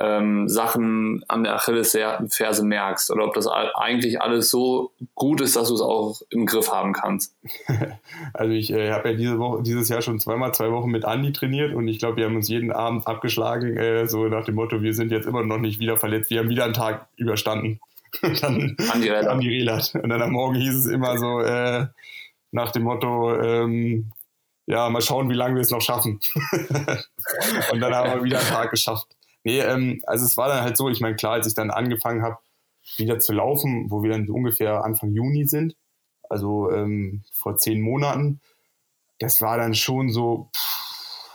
D: ähm, Sachen an der Achillesferse merkst oder ob das eigentlich alles so gut ist, dass du es auch im Griff haben kannst.
E: Also ich äh, habe ja diese Woche, dieses Jahr schon zweimal zwei Wochen mit Andi trainiert und ich glaube, wir haben uns jeden Abend abgeschlagen, äh, so nach dem Motto, wir sind jetzt immer noch nicht wieder verletzt, wir haben wieder einen Tag überstanden. dann Andi Relat. Und dann am Morgen hieß es immer so äh, nach dem Motto, ähm, ja, mal schauen, wie lange wir es noch schaffen. und dann haben wir wieder einen Tag geschafft. Nee, ähm, also es war dann halt so, ich meine, klar, als ich dann angefangen habe, wieder zu laufen, wo wir dann ungefähr Anfang Juni sind, also ähm, vor zehn Monaten, das war dann schon so, pff,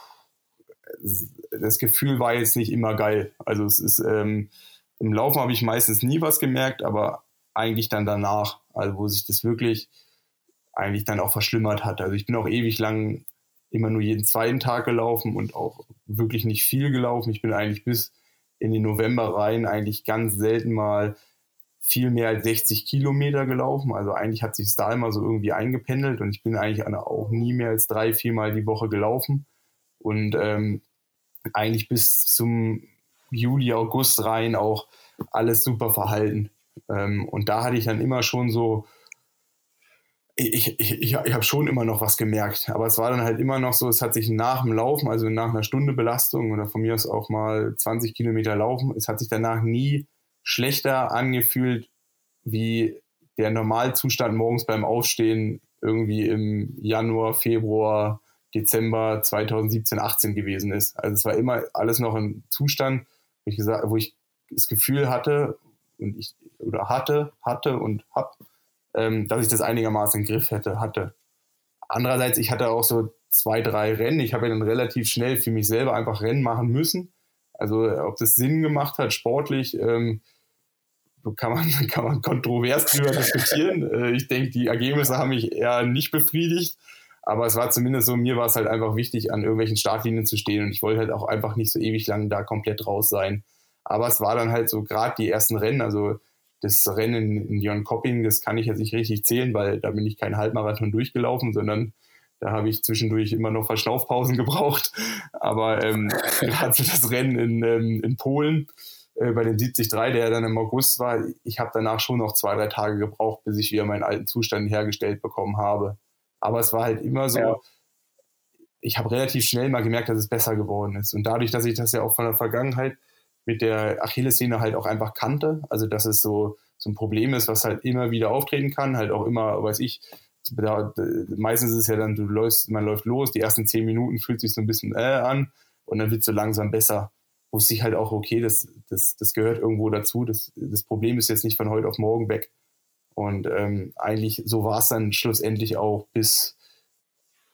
E: das Gefühl war jetzt nicht immer geil. Also es ist, ähm, im Laufen habe ich meistens nie was gemerkt, aber eigentlich dann danach, also wo sich das wirklich eigentlich dann auch verschlimmert hat. Also ich bin auch ewig lang immer nur jeden zweiten Tag gelaufen und auch wirklich nicht viel gelaufen. Ich bin eigentlich bis in den November rein eigentlich ganz selten mal viel mehr als 60 Kilometer gelaufen. Also eigentlich hat sich da immer so irgendwie eingependelt und ich bin eigentlich auch nie mehr als drei, viermal die Woche gelaufen. Und ähm, eigentlich bis zum Juli, August rein auch alles super verhalten. Ähm, und da hatte ich dann immer schon so, ich, ich, ich, habe schon immer noch was gemerkt, aber es war dann halt immer noch so, es hat sich nach dem Laufen, also nach einer Stunde Belastung oder von mir aus auch mal 20 Kilometer Laufen, es hat sich danach nie schlechter angefühlt, wie der Normalzustand morgens beim Aufstehen irgendwie im Januar, Februar, Dezember 2017, 18 gewesen ist. Also es war immer alles noch ein Zustand, wo ich, gesagt, wo ich das Gefühl hatte und ich oder hatte, hatte und hab, ähm, dass ich das einigermaßen im Griff hätte, hatte. Andererseits, ich hatte auch so zwei, drei Rennen. Ich habe ja dann relativ schnell für mich selber einfach Rennen machen müssen. Also ob das Sinn gemacht hat, sportlich, ähm, kann man, kann man kontrovers drüber diskutieren. Äh, ich denke, die Ergebnisse haben mich eher nicht befriedigt. Aber es war zumindest so, mir war es halt einfach wichtig, an irgendwelchen Startlinien zu stehen. Und ich wollte halt auch einfach nicht so ewig lang da komplett raus sein. Aber es war dann halt so gerade die ersten Rennen, also das Rennen in Jon Kopping, das kann ich jetzt nicht richtig zählen, weil da bin ich kein Halbmarathon durchgelaufen, sondern da habe ich zwischendurch immer noch Verschnaufpausen gebraucht. Aber ähm, gerade so das Rennen in, ähm, in Polen äh, bei den 73, der dann im August war, ich habe danach schon noch zwei, drei Tage gebraucht, bis ich wieder meinen alten Zustand hergestellt bekommen habe. Aber es war halt immer so, ja. ich habe relativ schnell mal gemerkt, dass es besser geworden ist. Und dadurch, dass ich das ja auch von der Vergangenheit mit der Achillessehne halt auch einfach kannte, also dass es so, so ein Problem ist, was halt immer wieder auftreten kann, halt auch immer, weiß ich, da, meistens ist es ja dann, du läufst, man läuft los, die ersten zehn Minuten fühlt sich so ein bisschen äh an und dann wird so langsam besser. Wusste ich halt auch, okay, das, das, das gehört irgendwo dazu. Das, das Problem ist jetzt nicht von heute auf morgen weg. Und ähm, eigentlich so war es dann schlussendlich auch bis,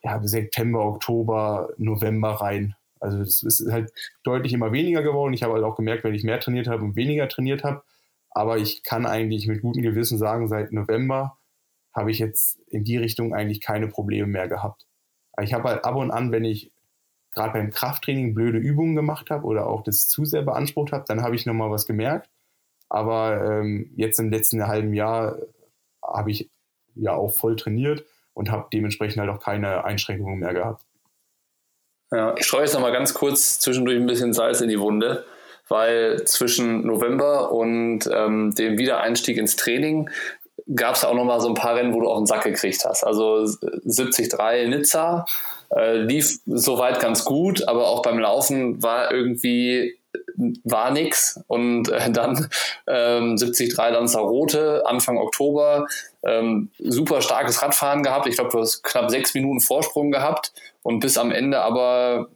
E: ja, bis September, Oktober, November rein. Also es ist halt deutlich immer weniger geworden. Ich habe halt auch gemerkt, wenn ich mehr trainiert habe und weniger trainiert habe. Aber ich kann eigentlich mit gutem Gewissen sagen, seit November habe ich jetzt in die Richtung eigentlich keine Probleme mehr gehabt. Ich habe halt ab und an, wenn ich gerade beim Krafttraining blöde Übungen gemacht habe oder auch das zu sehr beansprucht habe, dann habe ich nochmal was gemerkt. Aber ähm, jetzt im letzten halben Jahr habe ich ja auch voll trainiert und habe dementsprechend halt auch keine Einschränkungen mehr gehabt.
D: Ja, ich streue jetzt nochmal ganz kurz zwischendurch ein bisschen Salz in die Wunde, weil zwischen November und ähm, dem Wiedereinstieg ins Training gab es auch nochmal so ein paar Rennen, wo du auch einen Sack gekriegt hast. Also 73 Nizza äh, lief soweit ganz gut, aber auch beim Laufen war irgendwie war nix und äh, dann ähm, 73 Lanzarote Anfang Oktober ähm, super starkes Radfahren gehabt. Ich glaube, du hast knapp sechs Minuten Vorsprung gehabt und bis am Ende aber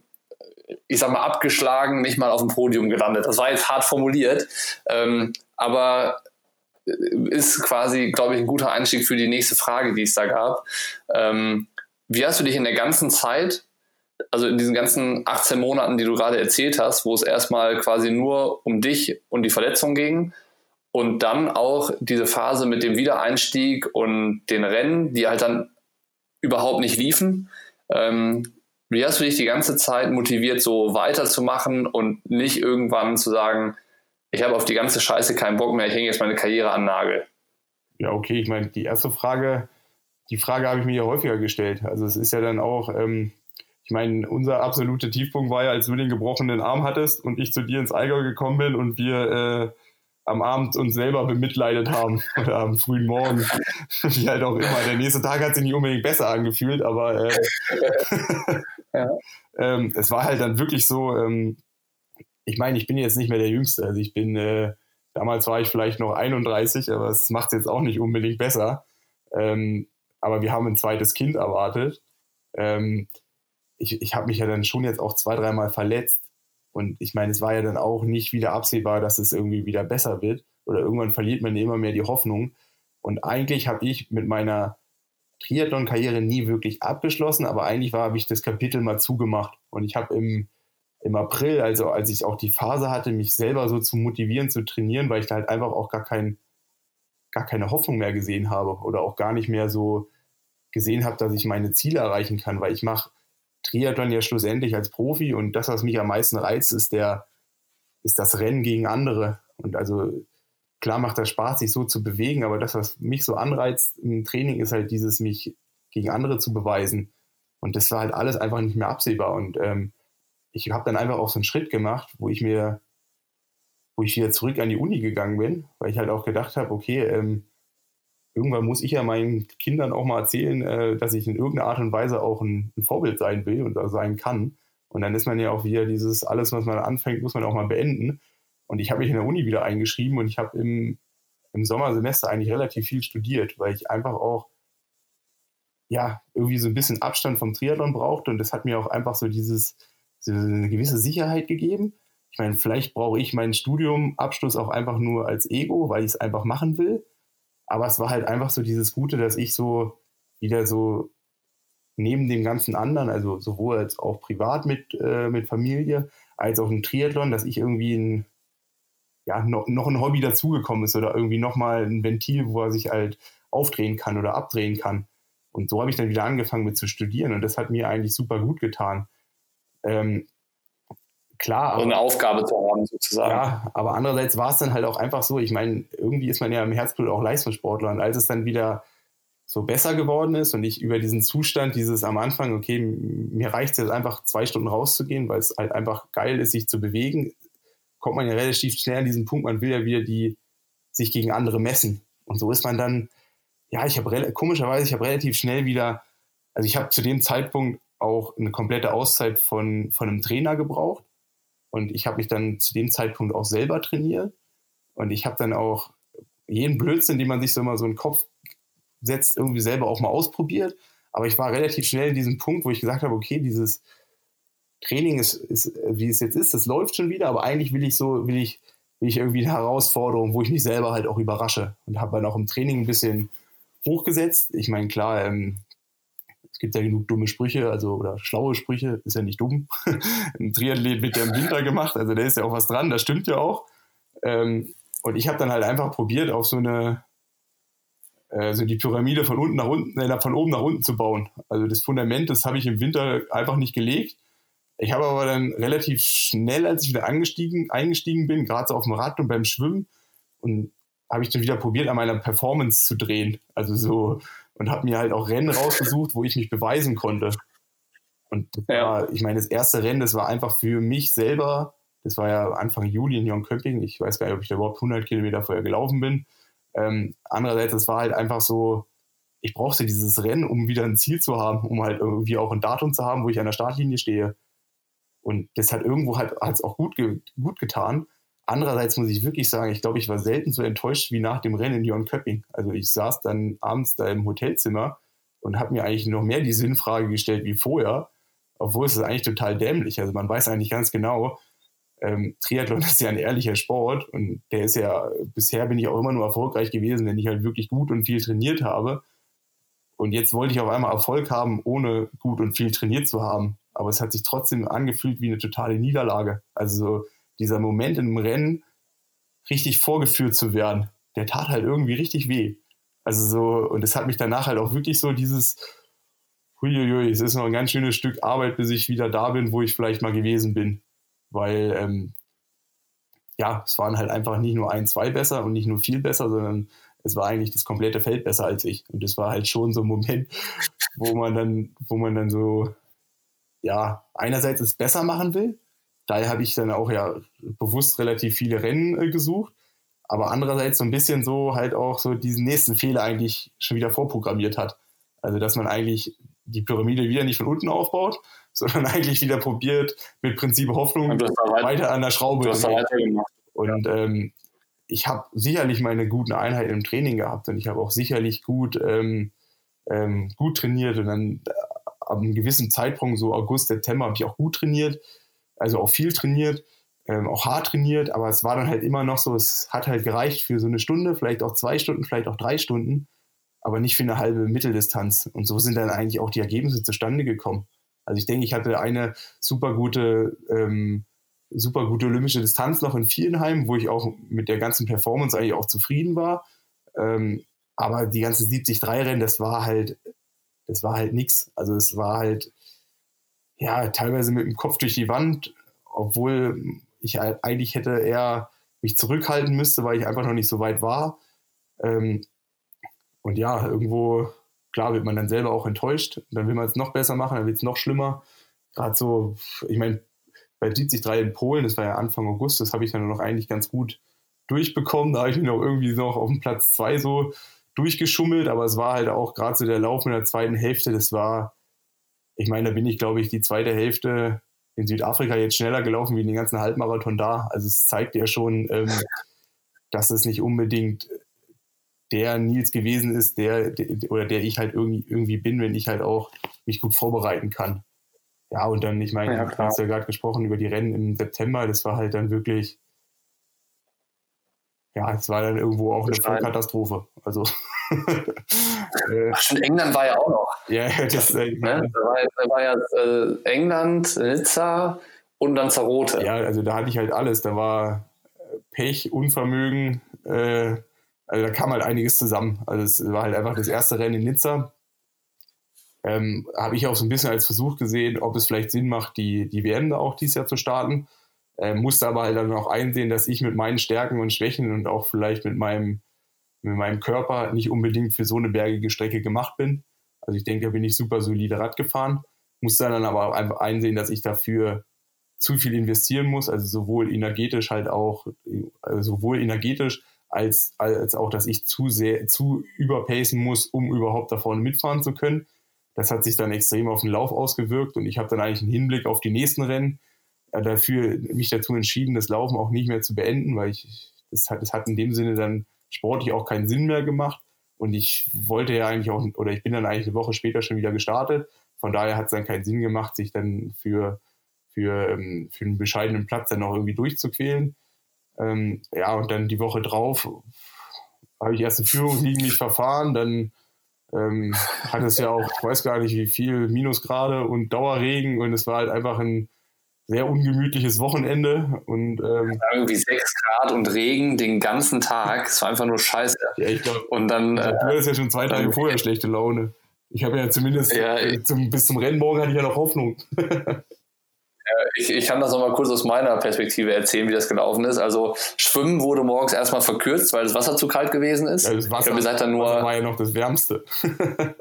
D: ich sag mal abgeschlagen, nicht mal auf dem Podium gelandet. Das war jetzt hart formuliert, ähm, aber äh, ist quasi, glaube ich, ein guter Einstieg für die nächste Frage, die es da gab. Ähm, wie hast du dich in der ganzen Zeit also in diesen ganzen 18 Monaten, die du gerade erzählt hast, wo es erstmal quasi nur um dich und die Verletzung ging und dann auch diese Phase mit dem Wiedereinstieg und den Rennen, die halt dann überhaupt nicht liefen. Ähm, wie hast du dich die ganze Zeit motiviert, so weiterzumachen und nicht irgendwann zu sagen, ich habe auf die ganze Scheiße keinen Bock mehr, ich hänge jetzt meine Karriere an Nagel?
E: Ja, okay, ich meine, die erste Frage, die Frage habe ich mir ja häufiger gestellt. Also es ist ja dann auch, ähm, ich meine, unser absoluter Tiefpunkt war ja, als du den gebrochenen Arm hattest und ich zu dir ins Allgäu gekommen bin und wir äh, am Abend uns selber bemitleidet haben oder am frühen Morgen. Wie halt auch immer. Der nächste Tag hat sich nicht unbedingt besser angefühlt, aber äh, ja. ähm, es war halt dann wirklich so, ähm, ich meine, ich bin jetzt nicht mehr der Jüngste. Also ich bin, äh, damals war ich vielleicht noch 31, aber es macht es jetzt auch nicht unbedingt besser. Ähm, aber wir haben ein zweites Kind erwartet. Ähm, ich, ich habe mich ja dann schon jetzt auch zwei, dreimal verletzt. Und ich meine, es war ja dann auch nicht wieder absehbar, dass es irgendwie wieder besser wird. Oder irgendwann verliert man immer mehr die Hoffnung. Und eigentlich habe ich mit meiner Triathlon-Karriere nie wirklich abgeschlossen, aber eigentlich habe ich das Kapitel mal zugemacht. Und ich habe im im April, also als ich auch die Phase hatte, mich selber so zu motivieren, zu trainieren, weil ich da halt einfach auch gar, kein, gar keine Hoffnung mehr gesehen habe oder auch gar nicht mehr so gesehen habe, dass ich meine Ziele erreichen kann, weil ich mache Triathlon ja schlussendlich als Profi und das, was mich am meisten reizt, ist der, ist das Rennen gegen andere. Und also klar macht das Spaß, sich so zu bewegen, aber das, was mich so anreizt im Training, ist halt dieses, mich gegen andere zu beweisen. Und das war halt alles einfach nicht mehr absehbar. Und ähm, ich habe dann einfach auch so einen Schritt gemacht, wo ich mir, wo ich wieder zurück an die Uni gegangen bin, weil ich halt auch gedacht habe, okay, ähm, irgendwann muss ich ja meinen Kindern auch mal erzählen, äh, dass ich in irgendeiner Art und Weise auch ein, ein Vorbild sein will und sein kann. Und dann ist man ja auch wieder dieses, alles, was man anfängt, muss man auch mal beenden. Und ich habe mich in der Uni wieder eingeschrieben und ich habe im, im Sommersemester eigentlich relativ viel studiert, weil ich einfach auch ja, irgendwie so ein bisschen Abstand vom Triathlon brauchte. Und das hat mir auch einfach so dieses, so eine gewisse Sicherheit gegeben. Ich meine, vielleicht brauche ich meinen Studiumabschluss auch einfach nur als Ego, weil ich es einfach machen will. Aber es war halt einfach so dieses Gute, dass ich so wieder so neben dem ganzen anderen, also sowohl als auch privat mit, äh, mit Familie, als auch im Triathlon, dass ich irgendwie ein, ja, noch, noch ein Hobby dazugekommen ist oder irgendwie nochmal ein Ventil, wo er sich halt aufdrehen kann oder abdrehen kann. Und so habe ich dann wieder angefangen mit zu studieren und das hat mir eigentlich super gut getan. Ähm, klar.
D: Also eine Aufgabe zu haben, sozusagen.
E: Ja, aber andererseits war es dann halt auch einfach so, ich meine, irgendwie ist man ja im Herzblut auch Leistungssportler und als es dann wieder so besser geworden ist und ich über diesen Zustand, dieses am Anfang, okay, mir reicht es jetzt einfach zwei Stunden rauszugehen, weil es halt einfach geil ist, sich zu bewegen, kommt man ja relativ schnell an diesen Punkt, man will ja wieder die sich gegen andere messen. Und so ist man dann, ja, ich habe komischerweise, ich habe relativ schnell wieder, also ich habe zu dem Zeitpunkt auch eine komplette Auszeit von, von einem Trainer gebraucht. Und ich habe mich dann zu dem Zeitpunkt auch selber trainiert. Und ich habe dann auch jeden Blödsinn, den man sich so immer so in den Kopf setzt, irgendwie selber auch mal ausprobiert. Aber ich war relativ schnell in diesem Punkt, wo ich gesagt habe, okay, dieses Training ist, ist, wie es jetzt ist, das läuft schon wieder, aber eigentlich will ich so, will ich, will ich irgendwie eine Herausforderung, wo ich mich selber halt auch überrasche. Und habe dann auch im Training ein bisschen hochgesetzt. Ich meine, klar, ähm, gibt ja genug dumme Sprüche, also oder schlaue Sprüche, ist ja nicht dumm. Ein Triathlet wird ja im Winter gemacht, also da ist ja auch was dran, das stimmt ja auch. Ähm, und ich habe dann halt einfach probiert, auf so eine, äh, so die Pyramide von unten nach unten, äh, von oben nach unten zu bauen. Also das Fundament, das habe ich im Winter einfach nicht gelegt. Ich habe aber dann relativ schnell, als ich wieder angestiegen, eingestiegen bin, gerade so auf dem Rad und beim Schwimmen, und habe ich dann wieder probiert, an meiner Performance zu drehen. Also so, und habe mir halt auch Rennen rausgesucht, wo ich mich beweisen konnte. Und ja. war, ich meine, das erste Rennen, das war einfach für mich selber, das war ja Anfang Juli in Jönköping. Ich weiß gar nicht, ob ich da überhaupt 100 Kilometer vorher gelaufen bin. Ähm, andererseits, das war halt einfach so, ich brauchte dieses Rennen, um wieder ein Ziel zu haben, um halt irgendwie auch ein Datum zu haben, wo ich an der Startlinie stehe. Und das hat irgendwo halt hat's auch gut, ge gut getan. Andererseits muss ich wirklich sagen, ich glaube, ich war selten so enttäuscht wie nach dem Rennen in Jon Köpping. Also ich saß dann abends da im Hotelzimmer und habe mir eigentlich noch mehr die Sinnfrage gestellt wie vorher, obwohl es ist eigentlich total dämlich. Also man weiß eigentlich ganz genau, ähm, Triathlon ist ja ein ehrlicher Sport und der ist ja, bisher bin ich auch immer nur erfolgreich gewesen, wenn ich halt wirklich gut und viel trainiert habe. Und jetzt wollte ich auf einmal Erfolg haben, ohne gut und viel trainiert zu haben. Aber es hat sich trotzdem angefühlt wie eine totale Niederlage. Also dieser Moment im Rennen richtig vorgeführt zu werden, der tat halt irgendwie richtig weh. Also so, und es hat mich danach halt auch wirklich so dieses, huiuiui, es ist noch ein ganz schönes Stück Arbeit, bis ich wieder da bin, wo ich vielleicht mal gewesen bin. Weil, ähm, ja, es waren halt einfach nicht nur ein, zwei besser und nicht nur viel besser, sondern es war eigentlich das komplette Feld besser als ich. Und das war halt schon so ein Moment, wo man dann, wo man dann so, ja, einerseits es besser machen will, daher habe ich dann auch ja bewusst relativ viele Rennen äh, gesucht. Aber andererseits so ein bisschen so halt auch so diesen nächsten Fehler eigentlich schon wieder vorprogrammiert hat. Also dass man eigentlich die Pyramide wieder nicht von unten aufbaut, sondern eigentlich wieder probiert, mit Prinzip Hoffnung weiter, weiter, an der Schraube zu Und ähm, ich habe sicherlich meine guten Einheiten im Training gehabt und ich habe auch sicherlich gut, ähm, ähm, gut trainiert. Und dann äh, ab einem gewissen Zeitpunkt, so August, September, habe ich auch gut trainiert also auch viel trainiert, ähm, auch hart trainiert, aber es war dann halt immer noch so, es hat halt gereicht für so eine Stunde, vielleicht auch zwei Stunden, vielleicht auch drei Stunden, aber nicht für eine halbe Mitteldistanz. Und so sind dann eigentlich auch die Ergebnisse zustande gekommen. Also ich denke, ich hatte eine super gute, ähm, super gute olympische Distanz noch in Vierenheim, wo ich auch mit der ganzen Performance eigentlich auch zufrieden war. Ähm, aber die ganzen 73-Rennen, das war halt, das war halt nix. Also es war halt, ja, teilweise mit dem Kopf durch die Wand, obwohl ich eigentlich hätte eher mich zurückhalten müsste, weil ich einfach noch nicht so weit war. Ähm, und ja, irgendwo, klar, wird man dann selber auch enttäuscht. Dann will man es noch besser machen, dann wird es noch schlimmer. Gerade so, ich meine, bei 73 in Polen, das war ja Anfang August, das habe ich dann noch eigentlich ganz gut durchbekommen. Da habe ich mich noch irgendwie noch auf dem Platz 2 so durchgeschummelt, aber es war halt auch gerade so der Lauf in der zweiten Hälfte, das war, ich meine, da bin ich, glaube ich, die zweite Hälfte in Südafrika jetzt schneller gelaufen wie den ganzen Halbmarathon da. Also es zeigt ja schon, ähm, dass es nicht unbedingt der Nils gewesen ist, der, der, oder der ich halt irgendwie, irgendwie bin, wenn ich halt auch mich gut vorbereiten kann. Ja, und dann, ich meine, ja, du hast ja gerade gesprochen über die Rennen im September, das war halt dann wirklich, ja, es war dann irgendwo auch eine Vollkatastrophe. Also.
D: Ach, stimmt, England war ja auch noch.
E: Ja, das, äh,
D: ne? da, war, da war ja äh, England, Nizza und dann Zarote.
E: Ja, also da hatte ich halt alles. Da war Pech, Unvermögen, äh, also da kam halt einiges zusammen. Also es war halt einfach das erste Rennen in Nizza. Ähm, Habe ich auch so ein bisschen als Versuch gesehen, ob es vielleicht Sinn macht, die, die WM da auch dieses Jahr zu starten. Ähm, musste aber halt dann auch einsehen, dass ich mit meinen Stärken und Schwächen und auch vielleicht mit meinem mit meinem Körper nicht unbedingt für so eine bergige Strecke gemacht bin. Also ich denke, da bin ich super solide Rad gefahren, muss dann aber einfach einsehen, dass ich dafür zu viel investieren muss, also sowohl energetisch halt auch, also sowohl energetisch als, als auch, dass ich zu sehr, zu überpacen muss, um überhaupt da vorne mitfahren zu können. Das hat sich dann extrem auf den Lauf ausgewirkt und ich habe dann eigentlich einen Hinblick auf die nächsten Rennen äh, dafür mich dazu entschieden, das Laufen auch nicht mehr zu beenden, weil ich, das hat, das hat in dem Sinne dann sportlich auch keinen Sinn mehr gemacht. Und ich wollte ja eigentlich auch, oder ich bin dann eigentlich eine Woche später schon wieder gestartet. Von daher hat es dann keinen Sinn gemacht, sich dann für, für, ähm, für einen bescheidenen Platz dann noch irgendwie durchzuquälen. Ähm, ja, und dann die Woche drauf habe ich erst in Führung liegen, mich verfahren. Dann ähm, hat es ja auch, ich weiß gar nicht wie viel, Minusgrade und Dauerregen. Und es war halt einfach ein sehr ungemütliches Wochenende. Und, ähm,
D: Irgendwie sechs Grad und Regen den ganzen Tag. Es war einfach nur scheiße.
E: Ja, ich glaube, und dann. Äh, du hattest ja schon zwei Tage vorher schlechte Laune. Ich habe ja zumindest ja, ich, zum, bis zum Rennen morgen hatte ich ja noch Hoffnung.
D: ich, ich kann das nochmal kurz aus meiner Perspektive erzählen, wie das gelaufen ist. Also Schwimmen wurde morgens erstmal verkürzt, weil das Wasser zu kalt gewesen ist.
E: Ja, das Wasser,
D: ich glaub, dann nur,
E: Wasser war ja noch das Wärmste.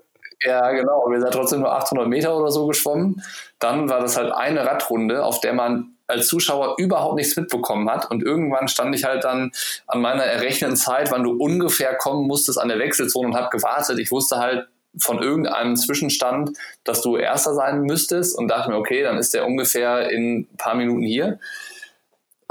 D: Ja, genau. Wir sind trotzdem nur 800 Meter oder so geschwommen. Dann war das halt eine Radrunde, auf der man als Zuschauer überhaupt nichts mitbekommen hat. Und irgendwann stand ich halt dann an meiner errechneten Zeit, wann du ungefähr kommen musstest an der Wechselzone und habe gewartet. Ich wusste halt von irgendeinem Zwischenstand, dass du Erster sein müsstest und dachte mir, okay, dann ist der ungefähr in ein paar Minuten hier.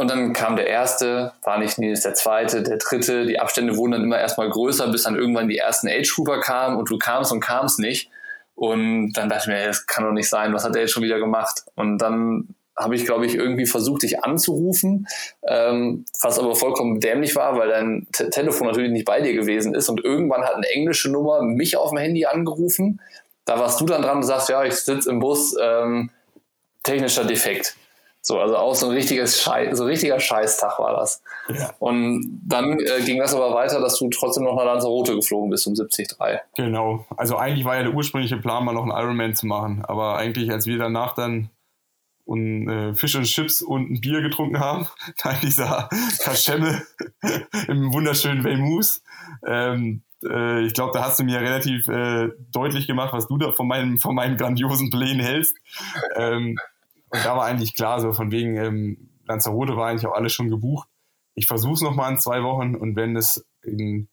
D: Und dann kam der erste, war nicht Nils der zweite, der dritte. Die Abstände wurden dann immer erstmal größer, bis dann irgendwann die ersten Age-Trooper kamen und du kamst und kamst nicht. Und dann dachte ich mir, das kann doch nicht sein, was hat der jetzt schon wieder gemacht? Und dann habe ich, glaube ich, irgendwie versucht, dich anzurufen, ähm, was aber vollkommen dämlich war, weil dein T Telefon natürlich nicht bei dir gewesen ist. Und irgendwann hat eine englische Nummer mich auf dem Handy angerufen. Da warst du dann dran und sagst, ja, ich sitze im Bus, ähm, technischer Defekt. So, also auch so ein richtiges Scheiß, so ein richtiger Scheißtag war das. Ja. Und dann äh, ging das aber weiter, dass du trotzdem noch nach Lanzarote geflogen bist um 73.
E: Genau. Also eigentlich war ja der ursprüngliche Plan, mal noch einen Ironman zu machen. Aber eigentlich, als wir danach dann und äh, Fisch und Chips und ein Bier getrunken haben, da dieser Kaschemme im wunderschönen Weymouth. Ähm, äh, ich glaube, da hast du mir relativ äh, deutlich gemacht, was du da von meinen, von meinen grandiosen Plänen hältst. Ähm, und da war eigentlich klar, so von wegen ähm, Lanzarote war eigentlich auch alles schon gebucht. Ich versuche es nochmal in zwei Wochen und wenn es, in,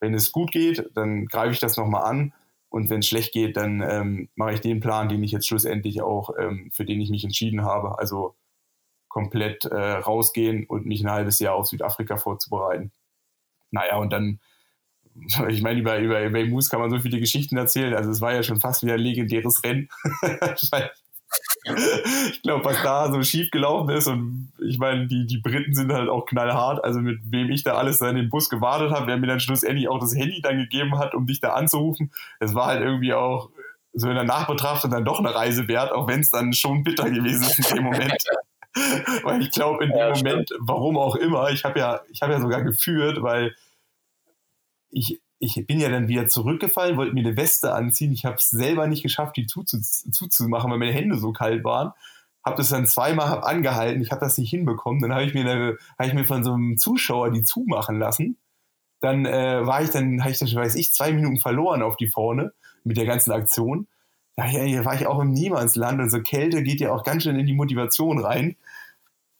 E: wenn es gut geht, dann greife ich das nochmal an. Und wenn es schlecht geht, dann ähm, mache ich den Plan, den ich jetzt schlussendlich auch, ähm, für den ich mich entschieden habe. Also komplett äh, rausgehen und mich ein halbes Jahr auf Südafrika vorzubereiten. Naja, und dann, ich meine, über, über, über Moose kann man so viele Geschichten erzählen. Also es war ja schon fast wieder ein legendäres Rennen. ich glaube, was da so schief gelaufen ist und ich meine, die, die Briten sind halt auch knallhart, also mit wem ich da alles in den Bus gewartet habe, wer mir dann schlussendlich auch das Handy dann gegeben hat, um dich da anzurufen, das war halt irgendwie auch so in der Nachbetrachtung dann doch eine Reise wert, auch wenn es dann schon bitter gewesen ist in dem Moment. weil ich glaube, in dem ja, Moment, warum auch immer, ich habe ja, ich habe ja sogar geführt, weil ich, ich bin ja dann wieder zurückgefallen, wollte mir eine Weste anziehen. Ich habe es selber nicht geschafft, die zuzumachen, weil meine Hände so kalt waren. Habe das dann zweimal angehalten. Ich habe das nicht hinbekommen. Dann habe ich, mir hab ich mir von so einem Zuschauer die zumachen lassen. Dann äh, war ich dann, habe ich dann, weiß ich, zwei Minuten verloren auf die vorne mit der ganzen Aktion. Hier war ich auch im Niemandsland und so Kälte geht ja auch ganz schön in die Motivation rein.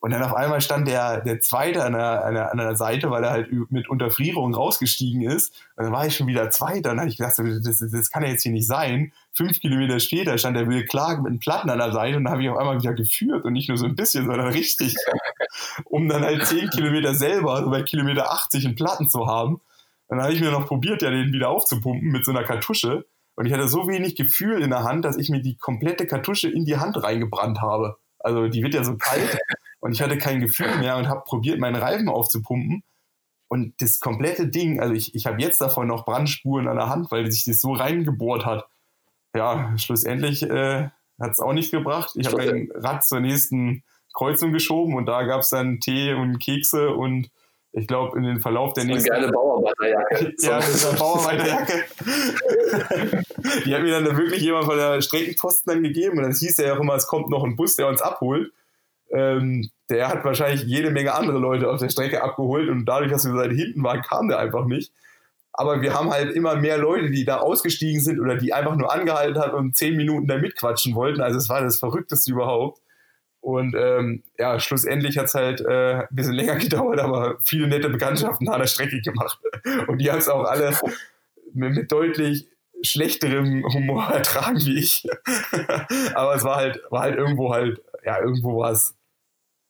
E: Und dann auf einmal stand der, der Zweite an der, an, der, an der Seite, weil er halt mit Unterfrierung rausgestiegen ist. Und dann war ich schon wieder Zweiter. Und dann habe ich gedacht, das, das kann ja jetzt hier nicht sein. Fünf Kilometer später stand der Will Clark mit einem Platten an der Seite und dann habe ich auf einmal wieder geführt und nicht nur so ein bisschen, sondern richtig. um dann halt zehn Kilometer selber, also bei Kilometer 80 einen Platten zu haben. Und dann habe ich mir noch probiert, ja, den wieder aufzupumpen mit so einer Kartusche. Und ich hatte so wenig Gefühl in der Hand, dass ich mir die komplette Kartusche in die Hand reingebrannt habe. Also die wird ja so kalt und ich hatte kein Gefühl mehr und habe probiert, meinen Reifen aufzupumpen. Und das komplette Ding, also ich, ich habe jetzt davon noch Brandspuren an der Hand, weil sich das so reingebohrt hat. Ja, schlussendlich äh, hat es auch nicht gebracht. Ich habe mein Rad zur nächsten Kreuzung geschoben und da gab es dann Tee und Kekse und ich glaube, in den Verlauf der nächsten.
D: Eine geile Bauarbeiterjacke.
E: ja, das ist eine Bauarbeiterjacke. die hat mir dann wirklich jemand von der Streckenposten dann gegeben und dann hieß ja auch immer, es kommt noch ein Bus, der uns abholt. Ähm, der hat wahrscheinlich jede Menge andere Leute auf der Strecke abgeholt und dadurch, dass wir seit hinten waren, kam der einfach nicht. Aber wir haben halt immer mehr Leute, die da ausgestiegen sind oder die einfach nur angehalten haben und zehn Minuten da mitquatschen wollten. Also es war das Verrückteste überhaupt. Und ähm, ja, schlussendlich hat es halt äh, ein bisschen länger gedauert, aber viele nette Bekanntschaften an der Strecke gemacht. Und die haben es auch alle mit, mit deutlich schlechterem Humor ertragen wie ich. aber es war halt, war halt irgendwo halt, ja, irgendwo war es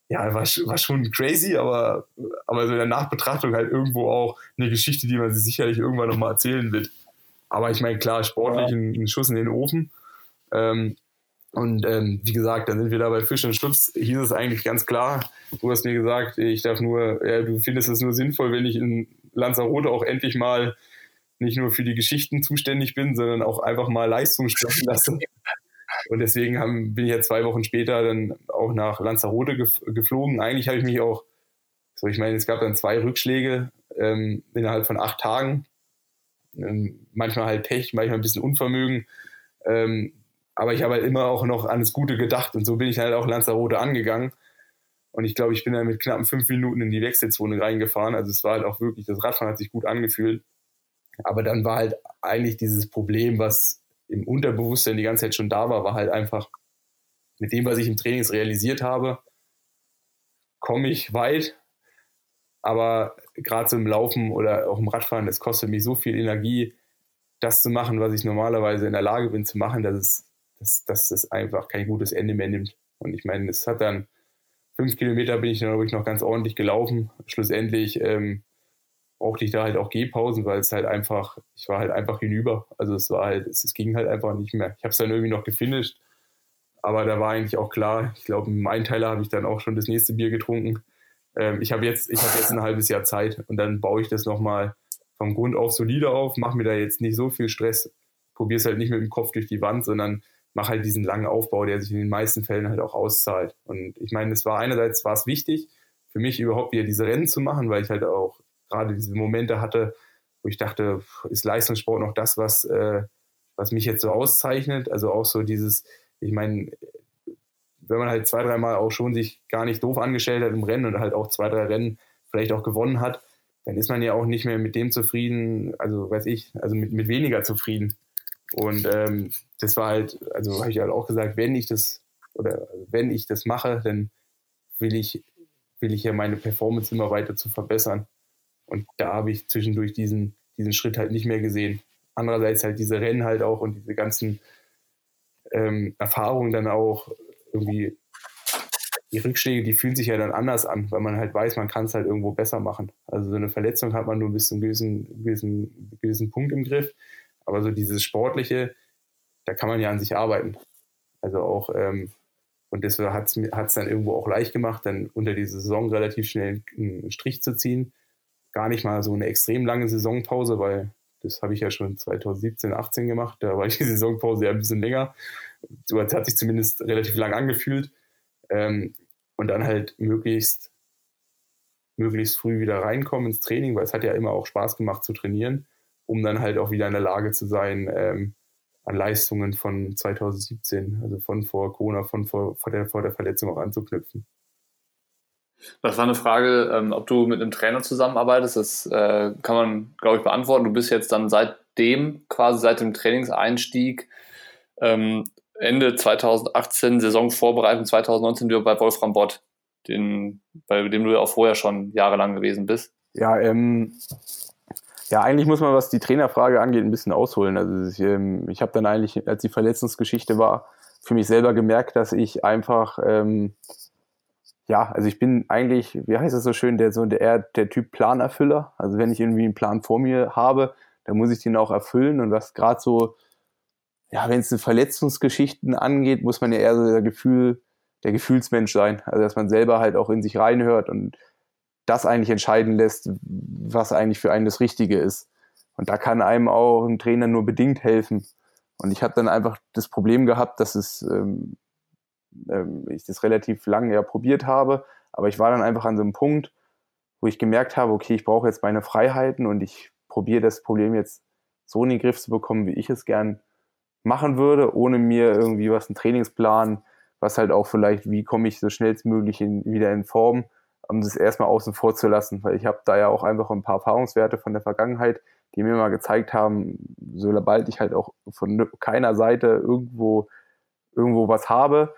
E: ja, war, war schon crazy, aber, aber so in der Nachbetrachtung halt irgendwo auch eine Geschichte, die man sich sicherlich irgendwann nochmal erzählen wird. Aber ich meine, klar, sportlich ja. ein, Schuss in den Ofen. Ähm, und ähm, wie gesagt, dann sind wir da bei Fisch und Schutz, hieß es eigentlich ganz klar. Du hast mir gesagt, ich darf nur, ja, du findest es nur sinnvoll, wenn ich in Lanzarote auch endlich mal nicht nur für die Geschichten zuständig bin, sondern auch einfach mal Leistung sprechen lasse. Und deswegen haben, bin ich ja zwei Wochen später dann auch nach Lanzarote geflogen. Eigentlich habe ich mich auch, so ich meine, es gab dann zwei Rückschläge ähm, innerhalb von acht Tagen. Ähm, manchmal halt Pech, manchmal ein bisschen Unvermögen. Ähm, aber ich habe halt immer auch noch an das Gute gedacht und so bin ich halt auch Lanzarote angegangen. Und ich glaube, ich bin dann mit knappen fünf Minuten in die Wechselzone reingefahren. Also es war halt auch wirklich, das Radfahren hat sich gut angefühlt. Aber dann war halt eigentlich dieses Problem, was im Unterbewusstsein die ganze Zeit schon da war, war halt einfach mit dem, was ich im Training realisiert habe, komme ich weit. Aber gerade so im Laufen oder auch im Radfahren, das kostet mich so viel Energie, das zu machen, was ich normalerweise in der Lage bin zu machen, dass es, dass, dass das einfach kein gutes Ende mehr nimmt. Und ich meine, es hat dann fünf Kilometer bin ich dann wirklich noch ganz ordentlich gelaufen. Schlussendlich ähm, brauchte ich da halt auch Gehpausen, weil es halt einfach, ich war halt einfach hinüber. Also es war halt, es, es ging halt einfach nicht mehr. Ich habe es dann irgendwie noch gefinisht, aber da war eigentlich auch klar, ich glaube, im Einteiler habe ich dann auch schon das nächste Bier getrunken. Ähm, ich habe jetzt, ich habe jetzt ein halbes Jahr Zeit und dann baue ich das nochmal vom Grund auf solide auf, mache mir da jetzt nicht so viel Stress, probiere es halt nicht mit dem Kopf durch die Wand, sondern mache halt diesen langen Aufbau, der sich in den meisten Fällen halt auch auszahlt. Und ich meine, es war einerseits war es wichtig, für mich überhaupt wieder diese Rennen zu machen, weil ich halt auch gerade diese Momente hatte, wo ich dachte, ist Leistungssport noch das, was, äh, was mich jetzt so auszeichnet? Also auch so dieses, ich meine, wenn man halt zwei, dreimal auch schon sich gar nicht doof angestellt hat im Rennen und halt auch zwei, drei Rennen vielleicht auch gewonnen hat, dann ist man ja auch nicht mehr mit dem zufrieden, also weiß ich, also mit, mit weniger zufrieden. Und ähm, das war halt, also habe ich halt auch gesagt, wenn ich das oder wenn ich das mache, dann will ich, will ich ja meine Performance immer weiter zu verbessern. Und da habe ich zwischendurch diesen, diesen Schritt halt nicht mehr gesehen. Andererseits halt diese Rennen halt auch und diese ganzen ähm, Erfahrungen dann auch irgendwie, die Rückschläge, die fühlen sich ja dann anders an, weil man halt weiß, man kann es halt irgendwo besser machen. Also so eine Verletzung hat man nur bis zu einem gewissen, gewissen, gewissen Punkt im Griff. Aber so dieses Sportliche, da kann man ja an sich arbeiten. Also auch, ähm, und das hat es dann irgendwo auch leicht gemacht, dann unter diese Saison relativ schnell einen Strich zu ziehen gar nicht mal so eine extrem lange Saisonpause, weil
F: Das habe ich ja schon 2017, 18 gemacht. Da war die Saisonpause ja ein bisschen länger. So hat sich zumindest relativ lang angefühlt. Ähm, und dann halt möglichst, möglichst früh wieder reinkommen ins Training, weil es hat ja immer auch Spaß gemacht zu trainieren, um dann halt auch wieder in der Lage zu sein, ähm, an Leistungen von 2017, also von vor Corona, von vor, vor, der, vor der Verletzung auch anzuknüpfen.
D: Das war eine Frage, ähm, ob du mit einem Trainer zusammenarbeitest. Das äh, kann man, glaube ich, beantworten. Du bist jetzt dann seitdem, quasi seit dem Trainingseinstieg, ähm, Ende 2018, Saisonvorbereitung 2019 wieder bei Wolfram Bott, den, bei dem du ja auch vorher schon jahrelang gewesen bist.
E: Ja, ähm, ja, eigentlich muss man, was die Trainerfrage angeht, ein bisschen ausholen. Also ich, ähm, ich habe dann eigentlich, als die Verletzungsgeschichte war, für mich selber gemerkt, dass ich einfach ähm, ja, also ich bin eigentlich, wie heißt es so schön, der so der, der Typ Planerfüller. Also wenn ich irgendwie einen Plan vor mir habe, dann muss ich den auch erfüllen. Und was gerade so, ja, wenn es Verletzungsgeschichten angeht, muss man ja eher so der Gefühl, der Gefühlsmensch sein. Also dass man selber halt auch in sich reinhört und das eigentlich entscheiden lässt, was eigentlich für einen das Richtige ist. Und da kann einem auch ein Trainer nur bedingt helfen. Und ich habe dann einfach das Problem gehabt, dass es ähm, ähm, ich das relativ lange ja probiert habe. Aber ich war dann einfach an so einem Punkt, wo ich gemerkt habe, okay, ich brauche jetzt meine Freiheiten und ich probiere das Problem jetzt so in den Griff zu bekommen, wie ich es gern machen würde, ohne mir irgendwie was, einen Trainingsplan, was halt auch vielleicht, wie komme ich so schnellstmöglich in, wieder in Form, um das erstmal außen vor zu lassen, weil ich habe da ja auch einfach ein paar Erfahrungswerte von der Vergangenheit, die mir mal gezeigt haben, sobald ich halt auch von keiner Seite irgendwo irgendwo was habe,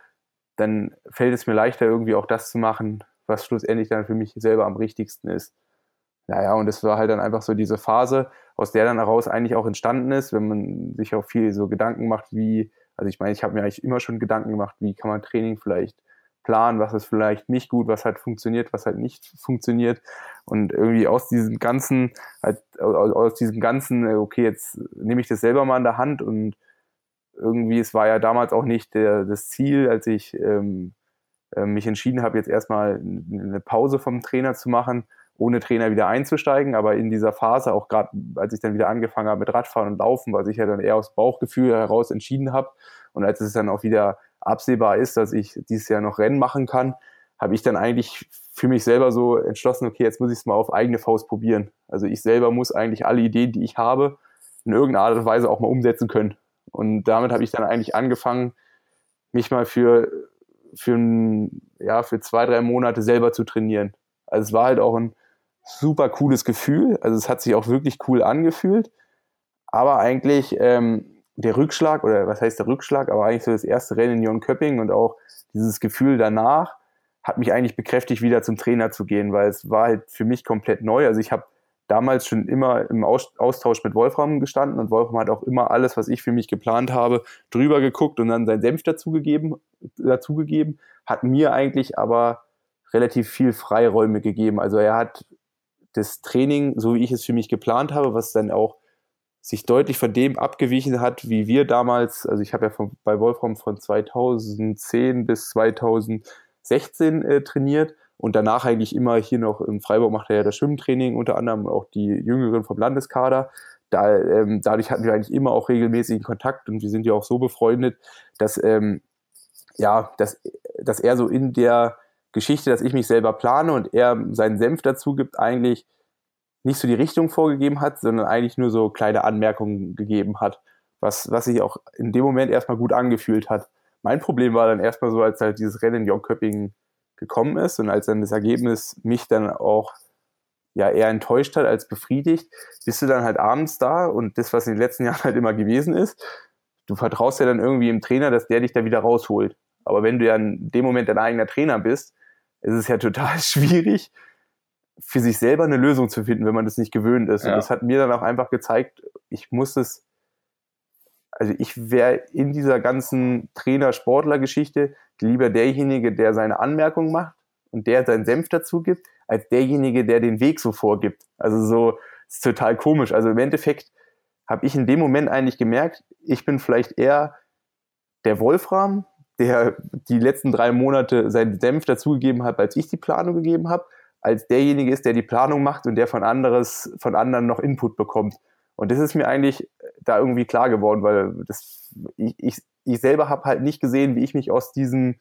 E: dann fällt es mir leichter, irgendwie auch das zu machen, was schlussendlich dann für mich selber am richtigsten ist. Naja, und es war halt dann einfach so diese Phase, aus der dann heraus eigentlich auch entstanden ist, wenn man sich auch viel so Gedanken macht, wie, also ich meine, ich habe mir eigentlich immer schon Gedanken gemacht, wie kann man Training vielleicht planen, was ist vielleicht nicht gut, was halt funktioniert, was halt nicht funktioniert. Und irgendwie aus diesem ganzen, halt, aus diesem ganzen, okay, jetzt nehme ich das selber mal in der Hand und irgendwie, es war ja damals auch nicht der, das Ziel, als ich ähm, äh, mich entschieden habe, jetzt erstmal eine Pause vom Trainer zu machen, ohne Trainer wieder einzusteigen. Aber in dieser Phase, auch gerade als ich dann wieder angefangen habe mit Radfahren und Laufen, was ich ja dann eher aus Bauchgefühl heraus entschieden habe und als es dann auch wieder absehbar ist, dass ich dieses Jahr noch Rennen machen kann, habe ich dann eigentlich für mich selber so entschlossen, okay, jetzt muss ich es mal auf eigene Faust probieren. Also ich selber muss eigentlich alle Ideen, die ich habe, in irgendeiner Art und Weise auch mal umsetzen können. Und damit habe ich dann eigentlich angefangen, mich mal für, für, ein, ja, für zwei, drei Monate selber zu trainieren. Also es war halt auch ein super cooles Gefühl. Also es hat sich auch wirklich cool angefühlt. Aber eigentlich ähm, der Rückschlag, oder was heißt der Rückschlag, aber eigentlich so das erste Rennen in Jönköping und auch dieses Gefühl danach hat mich eigentlich bekräftigt, wieder zum Trainer zu gehen, weil es war halt für mich komplett neu. Also ich habe damals schon immer im Austausch mit Wolfram gestanden und Wolfram hat auch immer alles, was ich für mich geplant habe, drüber geguckt und dann seinen Senf dazugegeben, dazugegeben, hat mir eigentlich aber relativ viel Freiräume gegeben. Also er hat das Training, so wie ich es für mich geplant habe, was dann auch sich deutlich von dem abgewichen hat, wie wir damals, also ich habe ja von, bei Wolfram von 2010 bis 2016 äh, trainiert und danach eigentlich immer hier noch in Freiburg macht er ja das Schwimmtraining, unter anderem auch die Jüngeren vom Landeskader. Da, ähm, dadurch hatten wir eigentlich immer auch regelmäßigen Kontakt und wir sind ja auch so befreundet, dass, ähm, ja, dass, dass er so in der Geschichte, dass ich mich selber plane und er seinen Senf dazu gibt, eigentlich nicht so die Richtung vorgegeben hat, sondern eigentlich nur so kleine Anmerkungen gegeben hat, was, was sich auch in dem Moment erstmal gut angefühlt hat. Mein Problem war dann erstmal so, als halt dieses Rennen in Jongköping gekommen ist und als dann das Ergebnis mich dann auch ja eher enttäuscht hat als befriedigt, bist du dann halt abends da und das, was in den letzten Jahren halt immer gewesen ist, du vertraust ja dann irgendwie im Trainer, dass der dich da wieder rausholt. Aber wenn du ja in dem Moment dein eigener Trainer bist, ist es ja total schwierig, für sich selber eine Lösung zu finden, wenn man das nicht gewöhnt ist. Ja. Und das hat mir dann auch einfach gezeigt, ich muss es, also ich wäre in dieser ganzen Trainer-Sportler-Geschichte lieber derjenige, der seine Anmerkung macht und der seinen Senf dazu gibt, als derjenige, der den Weg so vorgibt. Also so ist total komisch. Also im Endeffekt habe ich in dem Moment eigentlich gemerkt, ich bin vielleicht eher der Wolfram, der die letzten drei Monate seinen Senf dazugegeben hat, als ich die Planung gegeben habe, als derjenige ist, der die Planung macht und der von anderes, von anderen noch Input bekommt. Und das ist mir eigentlich da irgendwie klar geworden, weil das, ich, ich, ich selber habe halt nicht gesehen, wie ich mich aus diesem,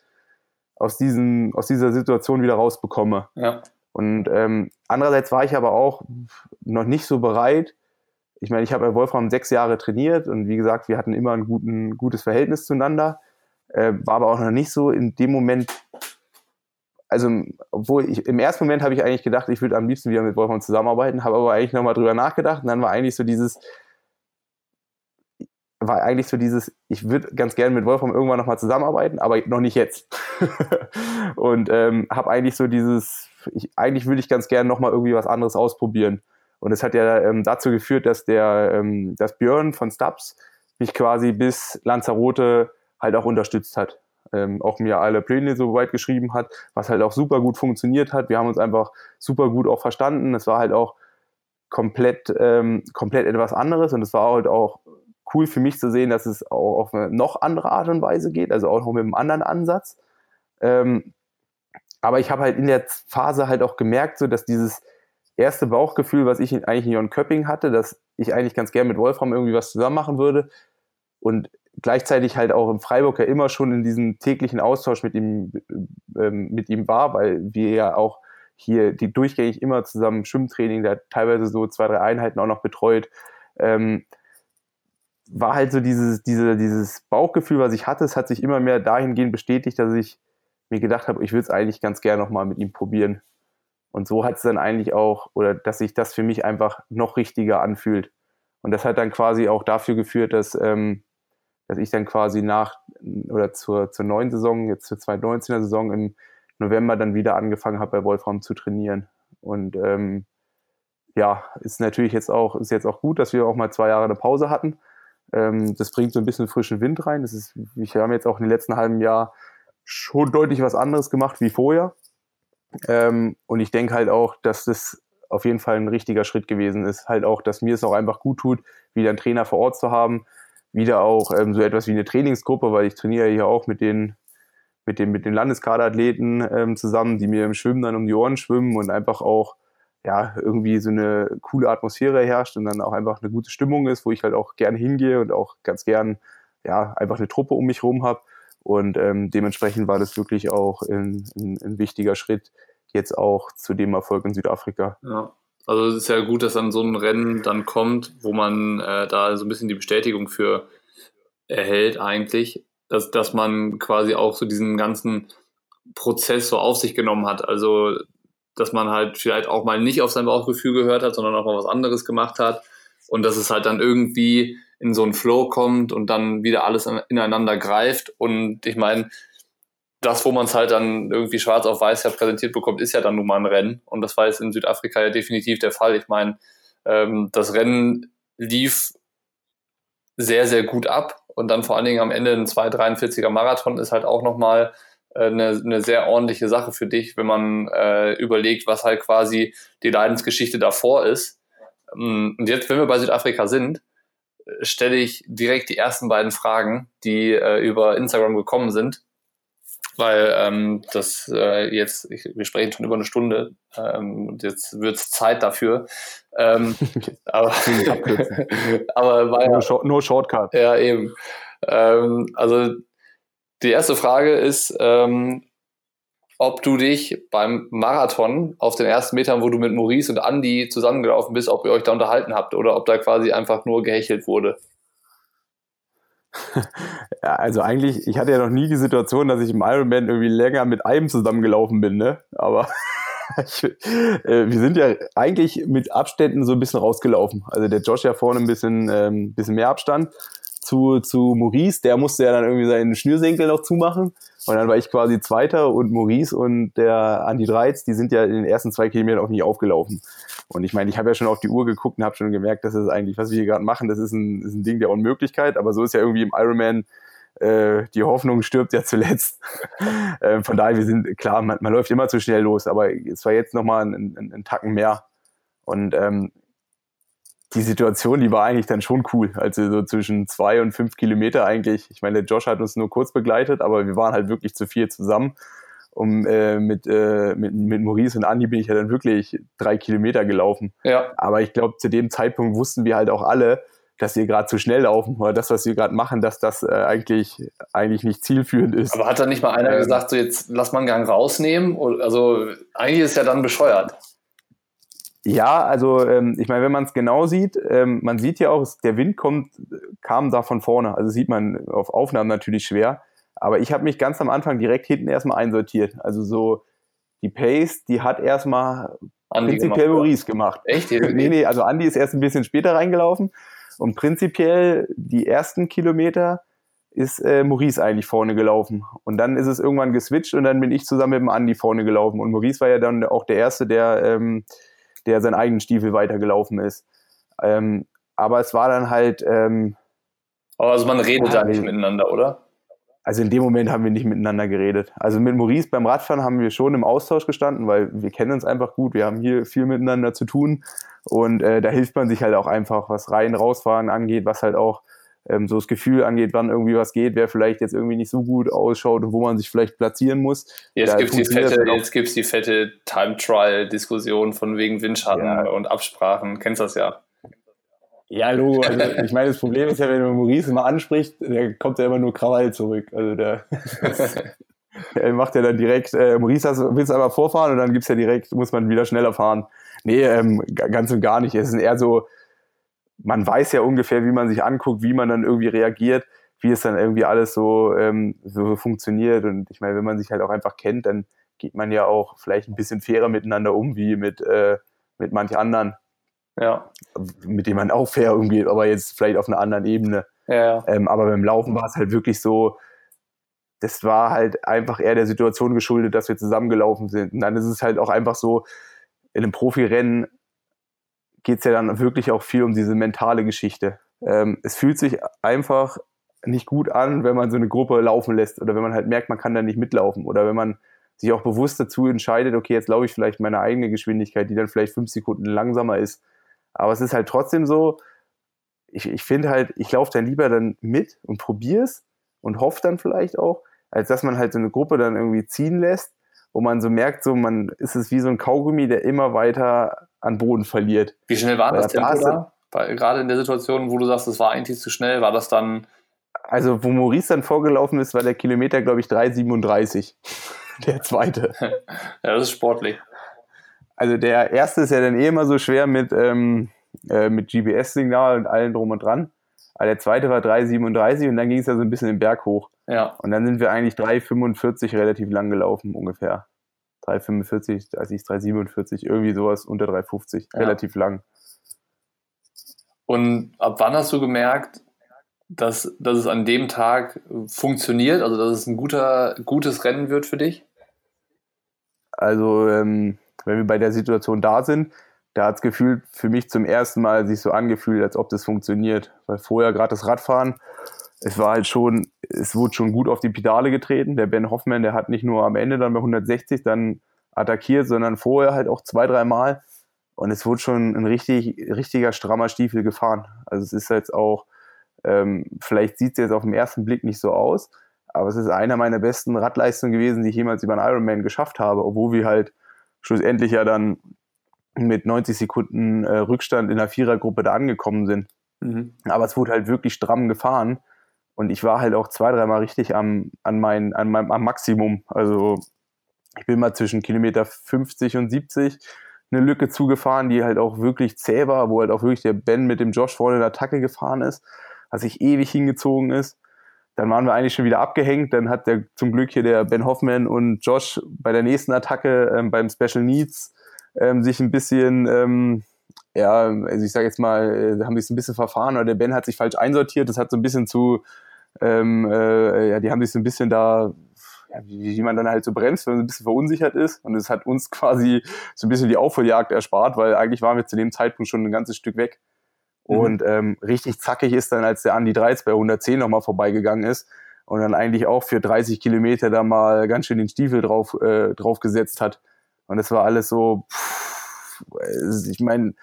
E: aus diesem, aus dieser Situation wieder rausbekomme.
D: Ja.
E: Und ähm, andererseits war ich aber auch noch nicht so bereit. Ich meine, ich habe bei Wolfram sechs Jahre trainiert und wie gesagt, wir hatten immer ein guten, gutes Verhältnis zueinander. Äh, war aber auch noch nicht so in dem Moment, also obwohl ich im ersten Moment habe ich eigentlich gedacht, ich würde am liebsten wieder mit Wolfram zusammenarbeiten, habe aber eigentlich nochmal drüber nachgedacht und dann war eigentlich so dieses, war eigentlich so dieses, ich würde ganz gerne mit Wolfram irgendwann nochmal zusammenarbeiten, aber noch nicht jetzt. und ähm, habe eigentlich so dieses, ich, eigentlich würde ich ganz gerne nochmal irgendwie was anderes ausprobieren. Und es hat ja ähm, dazu geführt, dass der, ähm, dass Björn von Stubbs mich quasi bis Lanzarote halt auch unterstützt hat. Ähm, auch mir alle Pläne so weit geschrieben hat, was halt auch super gut funktioniert hat. Wir haben uns einfach super gut auch verstanden. Es war halt auch komplett, ähm, komplett etwas anderes und es war halt auch cool für mich zu sehen, dass es auch auf eine noch andere Art und Weise geht, also auch noch mit einem anderen Ansatz. Ähm, aber ich habe halt in der Phase halt auch gemerkt, so dass dieses erste Bauchgefühl, was ich eigentlich in Jon Köpping hatte, dass ich eigentlich ganz gern mit Wolfram irgendwie was zusammen machen würde und gleichzeitig halt auch im Freiburg ja immer schon in diesem täglichen Austausch mit ihm, ähm, mit ihm war, weil wir ja auch hier die durchgängig immer zusammen Schwimmtraining, der teilweise so zwei, drei Einheiten auch noch betreut. Ähm, war halt so dieses, diese, dieses Bauchgefühl, was ich hatte, es hat sich immer mehr dahingehend bestätigt, dass ich mir gedacht habe, ich würde es eigentlich ganz gerne nochmal mit ihm probieren. Und so hat es dann eigentlich auch, oder dass sich das für mich einfach noch richtiger anfühlt. Und das hat dann quasi auch dafür geführt, dass, ähm, dass ich dann quasi nach oder zur, zur neuen Saison, jetzt zur 2019er Saison im November dann wieder angefangen habe, bei Wolfram zu trainieren. Und ähm, ja, ist natürlich jetzt auch, ist jetzt auch gut, dass wir auch mal zwei Jahre eine Pause hatten. Ähm, das bringt so ein bisschen frischen Wind rein. Das ist, wir haben jetzt auch in den letzten halben Jahr schon deutlich was anderes gemacht wie vorher. Ähm, und ich denke halt auch, dass das auf jeden Fall ein richtiger Schritt gewesen ist. Halt auch, dass mir es auch einfach gut tut, wieder einen Trainer vor Ort zu haben. Wieder auch ähm, so etwas wie eine Trainingsgruppe, weil ich trainiere hier auch mit den, mit den, mit den Landeskaderathleten ähm, zusammen, die mir im Schwimmen dann um die Ohren schwimmen und einfach auch ja, irgendwie so eine coole Atmosphäre herrscht und dann auch einfach eine gute Stimmung ist, wo ich halt auch gerne hingehe und auch ganz gern ja, einfach eine Truppe um mich rum habe. Und ähm, dementsprechend war das wirklich auch ein, ein, ein, wichtiger Schritt jetzt auch zu dem Erfolg in Südafrika.
D: Ja. Also es ist ja gut, dass dann so ein Rennen dann kommt, wo man äh, da so ein bisschen die Bestätigung für erhält eigentlich, dass, dass man quasi auch so diesen ganzen Prozess so auf sich genommen hat. Also dass man halt vielleicht auch mal nicht auf sein Bauchgefühl gehört hat, sondern auch mal was anderes gemacht hat. Und dass es halt dann irgendwie in so einen Flow kommt und dann wieder alles ineinander greift. Und ich meine, das, wo man es halt dann irgendwie schwarz auf weiß ja präsentiert bekommt, ist ja dann nun mal ein Rennen. Und das war jetzt in Südafrika ja definitiv der Fall. Ich meine, ähm, das Rennen lief sehr, sehr gut ab. Und dann vor allen Dingen am Ende ein 2,43er Marathon ist halt auch nochmal eine, eine sehr ordentliche Sache für dich, wenn man äh, überlegt, was halt quasi die Leidensgeschichte davor ist. Ähm, und jetzt, wenn wir bei Südafrika sind, stelle ich direkt die ersten beiden Fragen, die äh, über Instagram gekommen sind, weil ähm, das äh, jetzt, ich, wir sprechen schon über eine Stunde ähm, und jetzt wird es Zeit dafür. Ähm, aber, aber war ja,
E: no, short, no Shortcut.
D: Ja, eben. Ähm, also die erste Frage ist, ähm, ob du dich beim Marathon auf den ersten Metern, wo du mit Maurice und Andy zusammengelaufen bist, ob ihr euch da unterhalten habt oder ob da quasi einfach nur gehechelt wurde.
E: Ja, also eigentlich, ich hatte ja noch nie die Situation, dass ich im Ironman irgendwie länger mit einem zusammengelaufen bin, ne? Aber ich, äh, wir sind ja eigentlich mit Abständen so ein bisschen rausgelaufen. Also der Josh ja vorne ein bisschen, ähm, bisschen mehr Abstand zu, zu Maurice, der musste ja dann irgendwie seinen Schnürsenkel noch zumachen. Und dann war ich quasi Zweiter und Maurice und der Andi Dreiz, die sind ja in den ersten zwei Kilometern auch nicht aufgelaufen. Und ich meine, ich habe ja schon auf die Uhr geguckt und habe schon gemerkt, dass es eigentlich, was wir hier gerade machen, das ist ein, ist ein Ding der Unmöglichkeit. Aber so ist ja irgendwie im Ironman äh, die Hoffnung stirbt ja zuletzt. äh, von daher, wir sind, klar, man, man, läuft immer zu schnell los, aber es war jetzt nochmal ein, ein, ein Tacken mehr. Und ähm, die Situation, die war eigentlich dann schon cool. Also so zwischen zwei und fünf Kilometer eigentlich. Ich meine, der Josh hat uns nur kurz begleitet, aber wir waren halt wirklich zu viel zusammen. Und äh, mit, äh, mit, mit Maurice und Andi bin ich ja dann wirklich drei Kilometer gelaufen.
D: Ja.
E: Aber ich glaube, zu dem Zeitpunkt wussten wir halt auch alle, dass wir gerade zu schnell laufen oder das, was wir gerade machen, dass das äh, eigentlich, eigentlich nicht zielführend ist.
D: Aber hat da nicht mal einer
E: Ähm.
D: gesagt, so jetzt lass mal einen Gang rausnehmen? Also eigentlich ist ja dann bescheuert.
E: Ja, also ähm, ich meine, wenn man es genau sieht, ähm, man sieht ja auch, es- der Wind kommt, kam da von vorne. Also sieht man auf Aufnahmen natürlich schwer. Aber ich habe mich ganz am Anfang direkt hinten erstmal einsortiert. Also so die Pace, die hat erstmal
D: Andi
E: prinzipiell
D: gemacht,
E: Maurice gemacht.
D: Echt?
E: nee, nee, also Andi ist erst ein bisschen später reingelaufen und prinzipiell die ersten Kilometer ist äh, Maurice eigentlich vorne gelaufen. Und dann ist es irgendwann geswitcht und dann bin ich zusammen mit dem Andi vorne gelaufen. Und Maurice war ja dann auch der Erste, der, ähm, der seinen eigenen Stiefel weitergelaufen ist. Ähm, aber es war dann halt, ähm,
D: also man redet da nicht
E: nee.
D: miteinander, oder?
E: also in dem Moment haben wir nicht miteinander geredet. Also mit Maurice beim Radfahren haben wir schon im Austausch gestanden, weil wir kennen uns einfach gut, wir haben hier viel miteinander zu tun und äh, da hilft man sich halt auch einfach, was rein, rausfahren angeht, was halt auch ähm, so das Gefühl angeht, wann irgendwie was geht, wer vielleicht jetzt irgendwie nicht so gut ausschaut und wo man sich vielleicht platzieren muss.
D: Jetzt
E: Da
D: gibt's die fette, jetzt gibt's die fette Time-Trial-Diskussion von wegen Windschatten
E: Ja.
D: und Absprachen. Kennst das ja.
E: Ja, Logo, also ich meine, das Problem ist ja, wenn man Maurice immer anspricht, der kommt ja immer nur Krawall zurück. Also der, der macht ja dann direkt, äh, Maurice willst du einmal vorfahren und dann gibt's ja direkt, muss man wieder schneller fahren. Nee, ähm, ganz und gar nicht. Es ist eher so, man weiß ja ungefähr, wie man sich anguckt, wie man dann irgendwie reagiert, wie es dann irgendwie alles so, ähm, so funktioniert. Und ich meine, wenn man sich halt auch einfach kennt, dann geht man ja auch vielleicht ein bisschen fairer miteinander um, wie mit, äh, mit manch anderen
D: Ja.
E: mit dem man auch fair umgeht, aber jetzt vielleicht auf einer anderen Ebene.
D: Ja.
E: Ähm, aber beim Laufen war es halt wirklich so, das war halt einfach eher der Situation geschuldet, dass wir zusammengelaufen sind. Und dann ist es halt auch einfach so, in einem Profirennen geht es ja dann wirklich auch viel um diese mentale Geschichte. Ähm, es fühlt sich einfach nicht gut an, wenn man so eine Gruppe laufen lässt oder wenn man halt merkt, man kann da nicht mitlaufen oder wenn man sich auch bewusst dazu entscheidet, okay, jetzt laufe ich vielleicht meine eigene Geschwindigkeit, die dann vielleicht fünf Sekunden langsamer ist. Aber es ist halt trotzdem so, ich, ich finde halt, ich laufe dann lieber dann mit und probiere es und hoffe dann vielleicht auch, als dass man halt so eine Gruppe dann irgendwie ziehen lässt, wo man so merkt, so man ist es wie so ein Kaugummi, der immer weiter an Boden verliert.
D: Wie schnell war das
E: Ja, da
D: Tempo da? Weil gerade in der Situation, wo du sagst, es war eigentlich zu schnell, war das dann.
E: Also, wo Maurice dann vorgelaufen ist, war der Kilometer, glaube ich, 3,37. Der zweite.
D: Ja, das ist sportlich.
E: Also der erste ist ja dann eh immer so schwer mit, ähm, äh, mit GPS-Signal und allem drum und dran. Aber der zweite war 3,37 und dann ging es ja so ein bisschen den Berg hoch.
D: Ja.
E: Und dann sind wir eigentlich 3,45 relativ lang gelaufen ungefähr. 3,45, als ich 3,47, irgendwie sowas unter 3,50.
D: Ja.
E: Relativ lang.
D: Und ab wann hast du gemerkt, dass, dass es an dem Tag funktioniert, also dass es ein guter, gutes Rennen wird für dich?
E: Also, ähm, wenn wir bei der Situation da sind, da hat es gefühlt für mich zum ersten Mal sich so angefühlt, als ob das funktioniert. Weil vorher gerade das Radfahren, es war halt schon, es wurde schon gut auf die Pedale getreten. Der Ben Hoffmann, der hat nicht nur am Ende dann bei 160 dann attackiert, sondern vorher halt auch zwei, dreimal. Und es wurde schon ein richtig, richtiger strammer Stiefel gefahren. Also es ist jetzt auch, ähm, vielleicht sieht es jetzt auf den ersten Blick nicht so aus, aber es ist einer meiner besten Radleistungen gewesen, die ich jemals über einen Ironman geschafft habe, obwohl wir halt schlussendlich ja dann mit 90 Sekunden äh, Rückstand in der Vierergruppe da angekommen sind.
D: Mhm.
E: Aber es wurde halt wirklich stramm gefahren und ich war halt auch zwei, dreimal richtig am, an mein, an meinem, am Maximum. Also ich bin mal zwischen Kilometer 50 und 70 eine Lücke zugefahren, die halt auch wirklich zäh war, wo halt auch wirklich der Ben mit dem Josh vorne in der Attacke gefahren ist, was sich ewig hingezogen ist. Dann waren wir eigentlich schon wieder abgehängt. Dann hat der zum Glück hier der Ben Hoffman und Josh bei der nächsten Attacke ähm, beim Special Needs ähm, sich ein bisschen, ähm, ja, also ich sage jetzt mal, äh, haben sich ein bisschen verfahren oder der Ben hat sich falsch einsortiert. Das hat so ein bisschen zu, ähm, äh, ja, die haben sich so ein bisschen da, ja, wie, wie man dann halt so bremst, wenn man so ein bisschen verunsichert ist. Und es hat uns quasi so ein bisschen die Aufholjagd erspart, weil eigentlich waren wir zu dem Zeitpunkt schon ein ganzes Stück weg.
D: Mhm.
E: Und ähm, richtig zackig ist dann, als der Andi 13 bei 110 nochmal vorbeigegangen ist und dann eigentlich auch für 30 Kilometer da mal ganz schön den Stiefel drauf, äh, drauf gesetzt hat. Und es war alles so, pff, es- ich meine,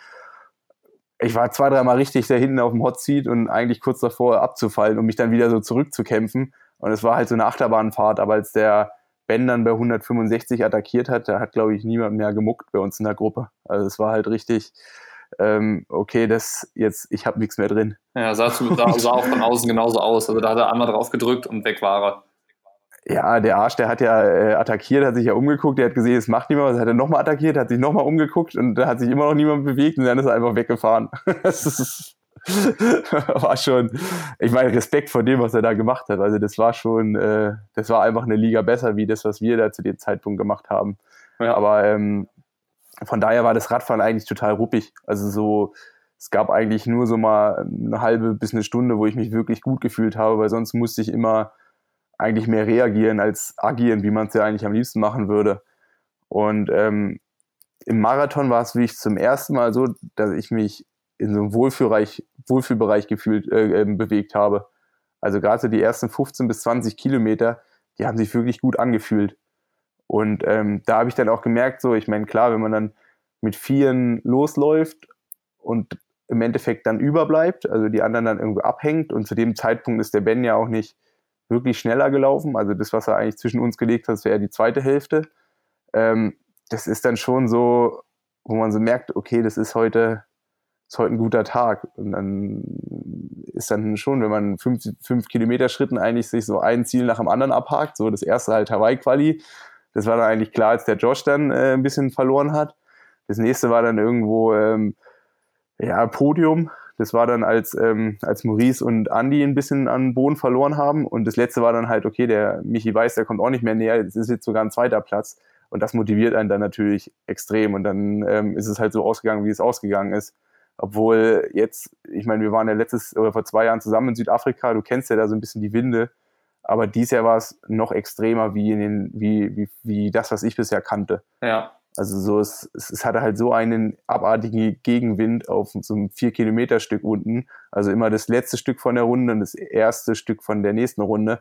E: ich war zwei, dreimal richtig da hinten auf dem Hot Seat und eigentlich kurz davor abzufallen, um mich dann wieder so zurückzukämpfen. Und es war halt so eine Achterbahnfahrt, aber als der Ben dann bei 165 attackiert hat, da hat, glaube ich, niemand mehr gemuckt bei uns in der Gruppe. Also es war halt richtig, ähm, okay, das jetzt, ich habe nichts mehr drin.
D: Ja, sah, sah, sah auch von außen genauso aus. Also da hat er einmal drauf gedrückt und weg war er.
E: Ja, der Arsch, der hat ja äh, attackiert, hat sich ja umgeguckt, der hat gesehen, es macht niemand was, hat er nochmal attackiert, hat sich nochmal umgeguckt und da hat sich immer noch niemand bewegt und dann ist er einfach weggefahren. das ist, war schon, ich meine, Respekt vor dem, was er da gemacht hat. Also das war schon, äh, das war einfach eine Liga besser, wie das, was wir da zu dem Zeitpunkt gemacht haben. Ja. Aber ähm, von daher war das Radfahren eigentlich total ruppig. Also so, es gab eigentlich nur so mal eine halbe bis eine Stunde, wo ich mich wirklich gut gefühlt habe, weil sonst musste ich immer eigentlich mehr reagieren als agieren, wie man es ja eigentlich am liebsten machen würde. Und ähm, im Marathon war es wie ich zum ersten Mal so, dass ich mich in so einem Wohlfühlbereich, Wohlfühlbereich gefühlt, äh, äh, bewegt habe. Also gerade so die ersten 15 bis 20 Kilometer, die haben sich wirklich gut angefühlt. Und ähm, da habe ich dann auch gemerkt, so, ich meine, klar, wenn man dann mit Vieren losläuft und im Endeffekt dann überbleibt, also die anderen dann irgendwo abhängt und zu dem Zeitpunkt ist der Ben ja auch nicht wirklich schneller gelaufen. Also das, was er eigentlich zwischen uns gelegt hat, wäre die zweite Hälfte. Ähm, das ist dann schon so, wo man so merkt, okay, das ist heute, ist heute ein guter Tag. Und dann ist dann schon, wenn man fünf, fünf Kilometer Schritten eigentlich sich so ein Ziel nach dem anderen abhakt, so das erste halt Hawaii-Quali, das war dann eigentlich klar, als der Josh dann äh, ein bisschen verloren hat. Das nächste war dann irgendwo ähm, ja, Podium, das war dann, als, ähm, als Maurice und Andy ein bisschen an Boden verloren haben. Und das letzte war dann halt, okay, der Michi weiß, der kommt auch nicht mehr näher. Es ist jetzt sogar ein zweiter Platz. Und das motiviert einen dann natürlich extrem. Und dann ähm, ist es halt so ausgegangen, wie es ausgegangen ist. Obwohl jetzt, ich meine, wir waren ja letztes oder vor zwei Jahren zusammen in Südafrika. Du kennst ja da so ein bisschen die Winde. Aber dieses Jahr war es noch extremer wie, in den, wie, wie, wie das, was ich bisher kannte.
D: Ja.
E: Also so, es, es hatte halt so einen abartigen Gegenwind auf so einem vier Kilometer Stück unten. Also immer das letzte Stück von der Runde und das erste Stück von der nächsten Runde.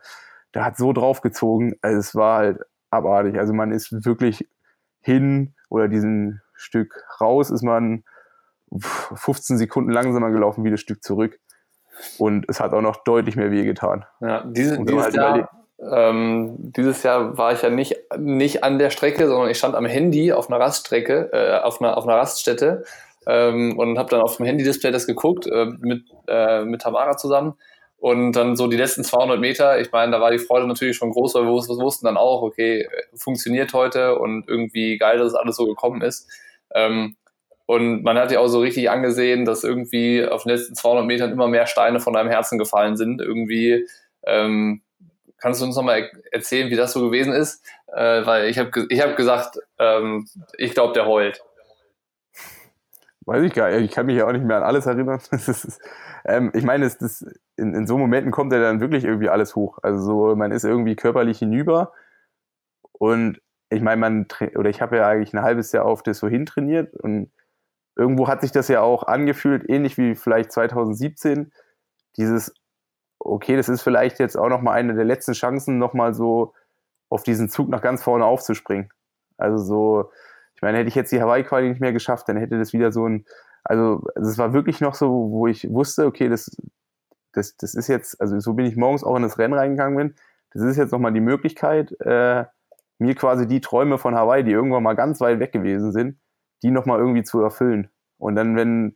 E: Da hat so draufgezogen. Also es war halt abartig. Also man ist wirklich hin oder diesen Stück raus ist man 15 Sekunden langsamer gelaufen wie das Stück zurück. Und es hat auch noch deutlich mehr weh getan.
D: Ja, diese, dieses halt Jahr, ähm, dieses Jahr war ich ja nicht, nicht an der Strecke, sondern ich stand am Handy auf einer Raststrecke, äh, auf, einer, auf einer Raststätte ähm, und habe dann auf dem Handy-Display das geguckt äh, mit, äh, mit Tamara zusammen. Und dann so die letzten 200 Meter, ich meine, da war die Freude natürlich schon groß, weil wir wussten dann auch, okay, funktioniert heute und irgendwie geil, dass es alles so gekommen ist. Ähm, und man hat ja auch so richtig angesehen, dass irgendwie auf den letzten 200 Metern immer mehr Steine von deinem Herzen gefallen sind. Irgendwie ähm, Kannst du uns nochmal erzählen, wie das so gewesen ist? Äh, weil ich habe ich hab gesagt, ähm, ich glaube, der heult.
E: Weiß ich gar nicht. Ich kann mich ja auch nicht mehr an alles erinnern. ist, ähm, ich meine, das, das, in, in so Momenten kommt ja dann wirklich irgendwie alles hoch. Also so, man ist irgendwie körperlich hinüber und ich meine, man oder ich habe ja eigentlich ein halbes Jahr auf das so hintrainiert und irgendwo hat sich das ja auch angefühlt, ähnlich wie vielleicht 2017, dieses okay, das ist vielleicht jetzt auch nochmal eine der letzten Chancen, nochmal so auf diesen Zug nach ganz vorne aufzuspringen. Also so, ich meine, hätte ich jetzt die Hawaii-Quali nicht mehr geschafft, dann hätte das wieder so ein, also es war wirklich noch so, wo ich wusste, okay, das, das, das ist jetzt, also so bin ich morgens auch in das Rennen reingegangen bin, das ist jetzt nochmal die Möglichkeit, äh, mir quasi die Träume von Hawaii, die irgendwann mal ganz weit weg gewesen sind, die nochmal irgendwie zu erfüllen. Und dann, wenn,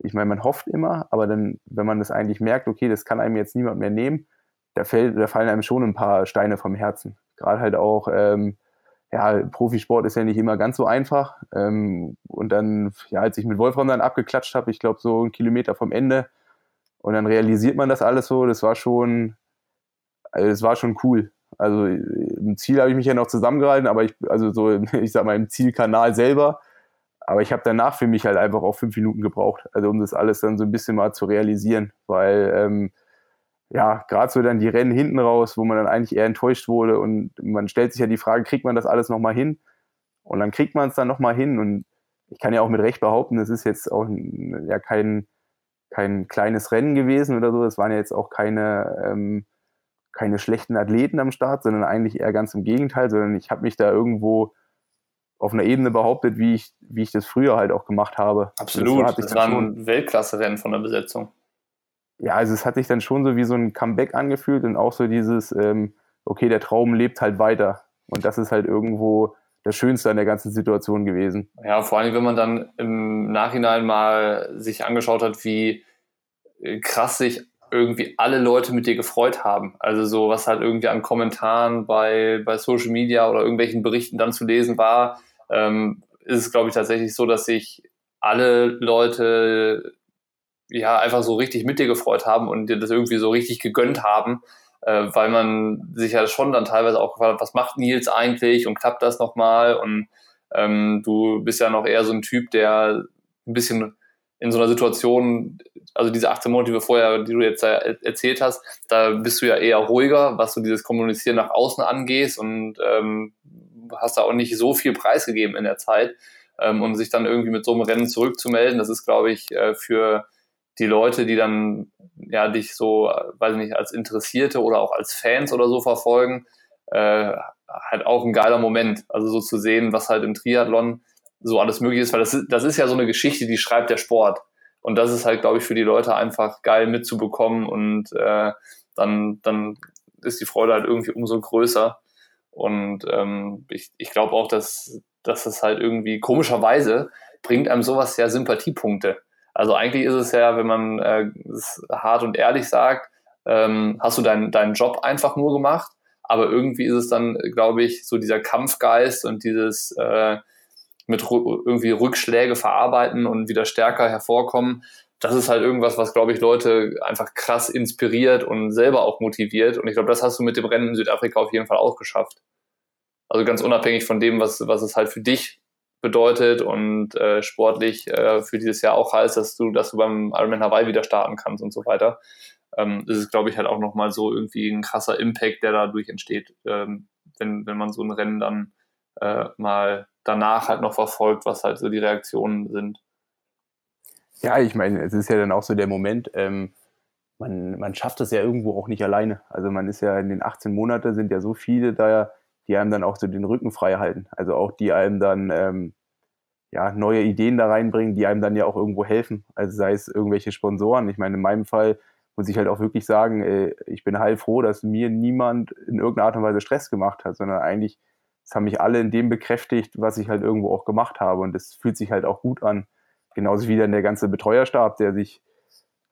E: ich meine, man hofft immer, aber dann, wenn man das eigentlich merkt, okay, das kann einem jetzt niemand mehr nehmen, da, fällt, da fallen einem schon ein paar Steine vom Herzen. Gerade halt auch, ähm, ja, Profisport ist ja nicht immer ganz so einfach. Ähm, und dann, ja, als ich mit Wolfram dann abgeklatscht habe, ich glaube so einen Kilometer vom Ende, und dann realisiert man das alles so, das war schon, also das war schon cool. Also im Ziel habe ich mich ja noch zusammengehalten, aber ich, also so, ich sag mal, im Zielkanal selber, aber ich habe danach für mich halt einfach auch fünf Minuten gebraucht, also um das alles dann so ein bisschen mal zu realisieren, weil ähm, ja, gerade so dann die Rennen hinten raus, wo man dann eigentlich eher enttäuscht wurde und man stellt sich ja die Frage, kriegt man das alles nochmal hin? Und dann kriegt man es dann nochmal hin und ich kann ja auch mit Recht behaupten, das ist jetzt auch ja kein, kein kleines Rennen gewesen oder so, es waren ja jetzt auch keine, ähm, keine schlechten Athleten am Start, sondern eigentlich eher ganz im Gegenteil, sondern ich habe mich da irgendwo auf einer Ebene behauptet, wie ich, wie ich das früher halt auch gemacht habe.
D: Absolut, das, das war ein Weltklasse-Rennen von der Besetzung.
E: Ja, also es hat sich dann schon so wie so ein Comeback angefühlt und auch so dieses, ähm, okay, der Traum lebt halt weiter. Und das ist halt irgendwo das Schönste an der ganzen Situation gewesen.
D: Ja, vor allem, wenn man dann im Nachhinein mal sich angeschaut hat, wie krass sich irgendwie alle Leute mit dir gefreut haben. Also so, was halt irgendwie an Kommentaren bei, bei Social Media oder irgendwelchen Berichten dann zu lesen war, ähm, ist es, glaube ich, tatsächlich so, dass sich alle Leute ja einfach so richtig mit dir gefreut haben und dir das irgendwie so richtig gegönnt haben, äh, weil man sich ja schon dann teilweise auch gefragt hat, was macht Nils eigentlich und klappt das nochmal? Und ähm, du bist ja noch eher so ein Typ, der ein bisschen in so einer Situation, also diese 18 Monate, die wir vorher, die du jetzt erzählt hast, da bist du ja eher ruhiger, was so dieses Kommunizieren nach außen angeht und ähm, hast da auch nicht so viel preisgegeben in der Zeit. Ähm, und sich dann irgendwie mit so einem Rennen zurückzumelden, das ist, glaube ich, äh, für die Leute, die dann ja dich so, weiß ich nicht, als Interessierte oder auch als Fans oder so verfolgen, äh, halt auch ein geiler Moment. Also so zu sehen, was halt im Triathlon so alles möglich ist, weil das ist, das ist ja so eine Geschichte, die schreibt der Sport. Und das ist halt, glaube ich, für die Leute einfach geil mitzubekommen und äh, dann, dann ist die Freude halt irgendwie umso größer. Und ähm, ich, ich glaube auch, dass, dass es halt irgendwie komischerweise bringt einem sowas ja Sympathiepunkte. Also eigentlich ist es ja, wenn man äh, es hart und ehrlich sagt, ähm, hast du deinen deinen Job einfach nur gemacht, aber irgendwie ist es dann, glaube ich, so dieser Kampfgeist und dieses äh, mit irgendwie Rückschläge verarbeiten und wieder stärker hervorkommen. Das ist halt irgendwas, was, glaube ich, Leute einfach krass inspiriert und selber auch motiviert. Und ich glaube, das hast du mit dem Rennen in Südafrika auf jeden Fall auch geschafft. Also ganz unabhängig von dem, was, was es halt für dich bedeutet und äh, sportlich äh, für dieses Jahr auch heißt, dass du, dass du beim Ironman Hawaii wieder starten kannst und so weiter. Ähm, das ist, glaube ich, halt auch nochmal so irgendwie ein krasser Impact, der dadurch entsteht, ähm, wenn, wenn man so ein Rennen dann äh, mal danach halt noch verfolgt, was halt so die Reaktionen sind.
E: Ja, ich meine, es ist ja dann auch so der Moment, ähm, man, man schafft es ja irgendwo auch nicht alleine. Also man ist ja in den 18 Monaten sind ja so viele da, die einem dann auch so den Rücken frei halten. Also auch die einem dann ähm, ja, neue Ideen da reinbringen, die einem dann ja auch irgendwo helfen. Also sei es irgendwelche Sponsoren. Ich meine, in meinem Fall muss ich halt auch wirklich sagen, äh, ich bin heilfroh, dass mir niemand in irgendeiner Art und Weise Stress gemacht hat, sondern eigentlich, es haben mich alle in dem bekräftigt, was ich halt irgendwo auch gemacht habe. Und das fühlt sich halt auch gut an. Genauso wie dann der ganze Betreuerstab, der sich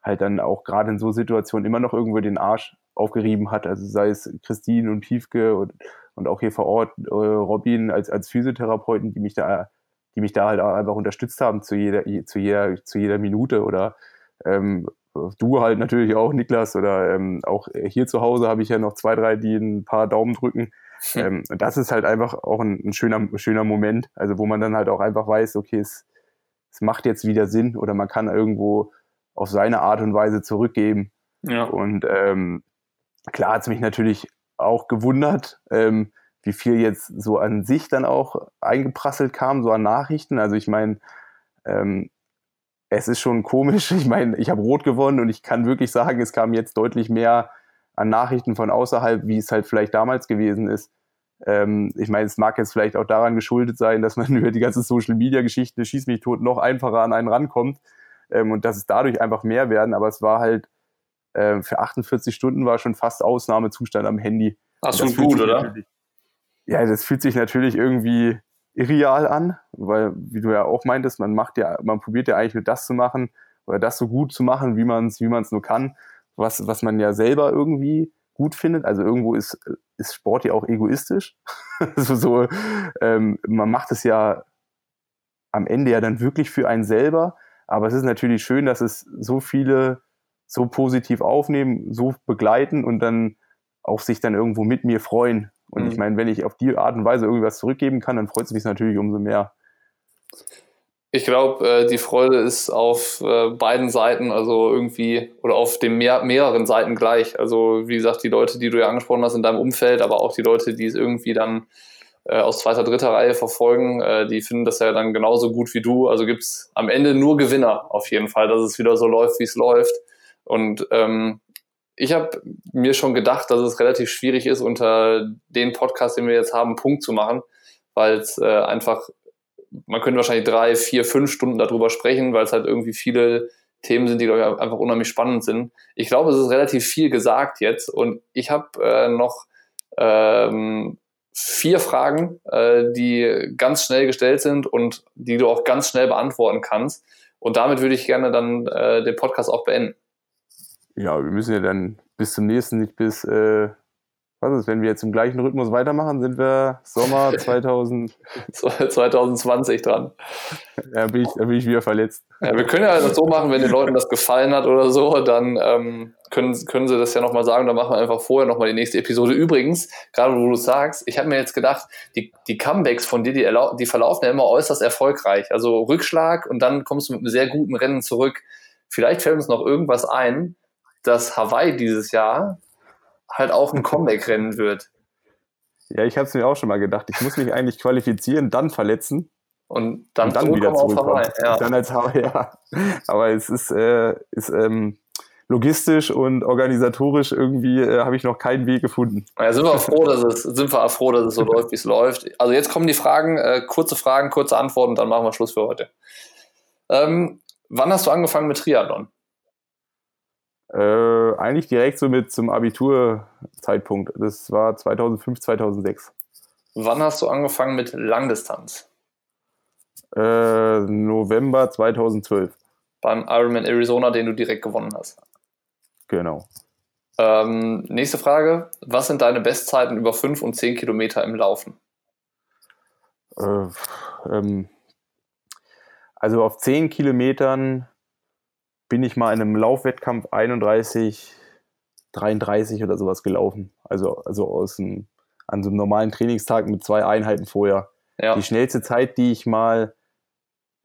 E: halt dann auch gerade in so Situationen immer noch irgendwo den Arsch aufgerieben hat. Also sei es Christine und Piefke und und auch hier vor Ort äh, Robin als, als Physiotherapeuten, die mich da, die mich da halt auch einfach unterstützt haben zu jeder, zu jeder, zu jeder Minute oder ähm, du halt natürlich auch, Niklas, oder ähm, auch hier zu Hause habe ich ja noch zwei, drei, die ein paar Daumen drücken. Hm. Ähm, und das ist halt einfach auch ein, ein, schöner, schöner Moment, also wo man dann halt auch einfach weiß, okay, es, es macht jetzt wieder Sinn oder man kann irgendwo auf seine Art und Weise zurückgeben. Ja. Und ähm, klar hat es mich natürlich auch gewundert, ähm, wie viel jetzt so an sich dann auch eingeprasselt kam, so an Nachrichten. Also ich meine, ähm, es ist schon komisch. Ich meine, ich habe rot gewonnen und ich kann wirklich sagen, es kam jetzt deutlich mehr an Nachrichten von außerhalb, wie es halt vielleicht damals gewesen ist. Ähm, ich meine, es mag jetzt vielleicht auch daran geschuldet sein, dass man über die ganze Social-Media-Geschichte Schieß mich tot noch einfacher an einen rankommt ähm, und dass es dadurch einfach mehr werden. Aber es war halt äh, für 48 Stunden war schon fast Ausnahmezustand am Handy.
D: Ach schon gut, oder?
E: Ja, das fühlt sich natürlich irgendwie irreal an, weil, wie du ja auch meintest, man macht ja, man probiert ja eigentlich nur das zu machen oder das so gut zu machen, wie man es wie man's nur kann, was, was man ja selber irgendwie gut findet. Also irgendwo ist, ist Sport ja auch egoistisch. also so, ähm, man macht es ja am Ende ja dann wirklich für einen selber. Aber es ist natürlich schön, dass es so viele so positiv aufnehmen, so begleiten und dann auch sich dann irgendwo mit mir freuen. Und mhm. ich meine, wenn ich auf die Art und Weise irgendwas zurückgeben kann, dann freut es mich natürlich umso mehr.
D: Ich glaube, äh, die Freude ist auf äh, beiden Seiten, also irgendwie, oder auf den mehr, mehreren Seiten gleich. Also, wie gesagt, die Leute, die du ja angesprochen hast in deinem Umfeld, aber auch die Leute, die es irgendwie dann äh, aus zweiter, dritter Reihe verfolgen, äh, die finden das ja dann genauso gut wie du. Also gibt es am Ende nur Gewinner auf jeden Fall, dass es wieder so läuft, wie es läuft. Und ähm, ich habe mir schon gedacht, dass es relativ schwierig ist, unter den Podcast, den wir jetzt haben, Punkt zu machen, weil es äh, einfach, man könnte wahrscheinlich drei, vier, fünf Stunden darüber sprechen, weil es halt irgendwie viele Themen sind, die, glaube ich, einfach unheimlich spannend sind. Ich glaube, es ist relativ viel gesagt jetzt und ich habe äh, noch ähm, vier Fragen, äh, die ganz schnell gestellt sind und die du auch ganz schnell beantworten kannst. Und damit würde ich gerne dann äh, den Podcast auch beenden.
E: Ja, wir müssen ja dann bis zum nächsten, nicht bis äh, was ist, wenn wir jetzt im gleichen Rhythmus weitermachen, sind wir Sommer 2000.
D: 2020 dran.
E: Ja, bin ich, da bin ich wieder verletzt.
D: Ja, wir können ja das so machen, wenn den Leuten das gefallen hat oder so, dann ähm, können, können sie das ja nochmal sagen, dann machen wir einfach vorher nochmal die nächste Episode. Übrigens, gerade wo du sagst, ich habe mir jetzt gedacht, die, die Comebacks von dir, die, die verlaufen ja immer äußerst erfolgreich. Also Rückschlag und dann kommst du mit einem sehr guten Rennen zurück. Vielleicht fällt uns noch irgendwas ein, dass Hawaii dieses Jahr halt auch ein Comeback-Rennen wird.
E: Ja, ich habe es mir auch schon mal gedacht. Ich muss mich eigentlich qualifizieren, dann verletzen.
D: Und dann, und dann wieder
E: zurückkommen. Ja. Dann als Hawaii, ja. Aber es ist, äh, ist ähm, logistisch und organisatorisch irgendwie äh, habe ich noch keinen Weg gefunden.
D: Ja, sind wir froh, dass es, sind wir froh, dass es so läuft, wie es läuft. Also jetzt kommen die Fragen, äh, kurze Fragen, kurze Antworten, dann machen wir Schluss für heute. Ähm, wann hast du angefangen mit Triathlon?
E: Äh, eigentlich direkt so mit zum Abiturzeitpunkt. Das war 2005, 2006.
D: Wann hast du angefangen mit Langdistanz?
E: Äh, November 2012.
D: Beim Ironman Arizona, den du direkt gewonnen hast.
E: Genau.
D: Ähm, nächste Frage. Was sind deine Bestzeiten über 5 und 10 Kilometer im Laufen?
E: Äh, ähm, also auf 10 Kilometern bin ich mal in einem Laufwettkampf 31, 33 oder sowas gelaufen. Also, also aus einem, an so einem normalen Trainingstag mit zwei Einheiten vorher. Ja. Die schnellste Zeit, die ich mal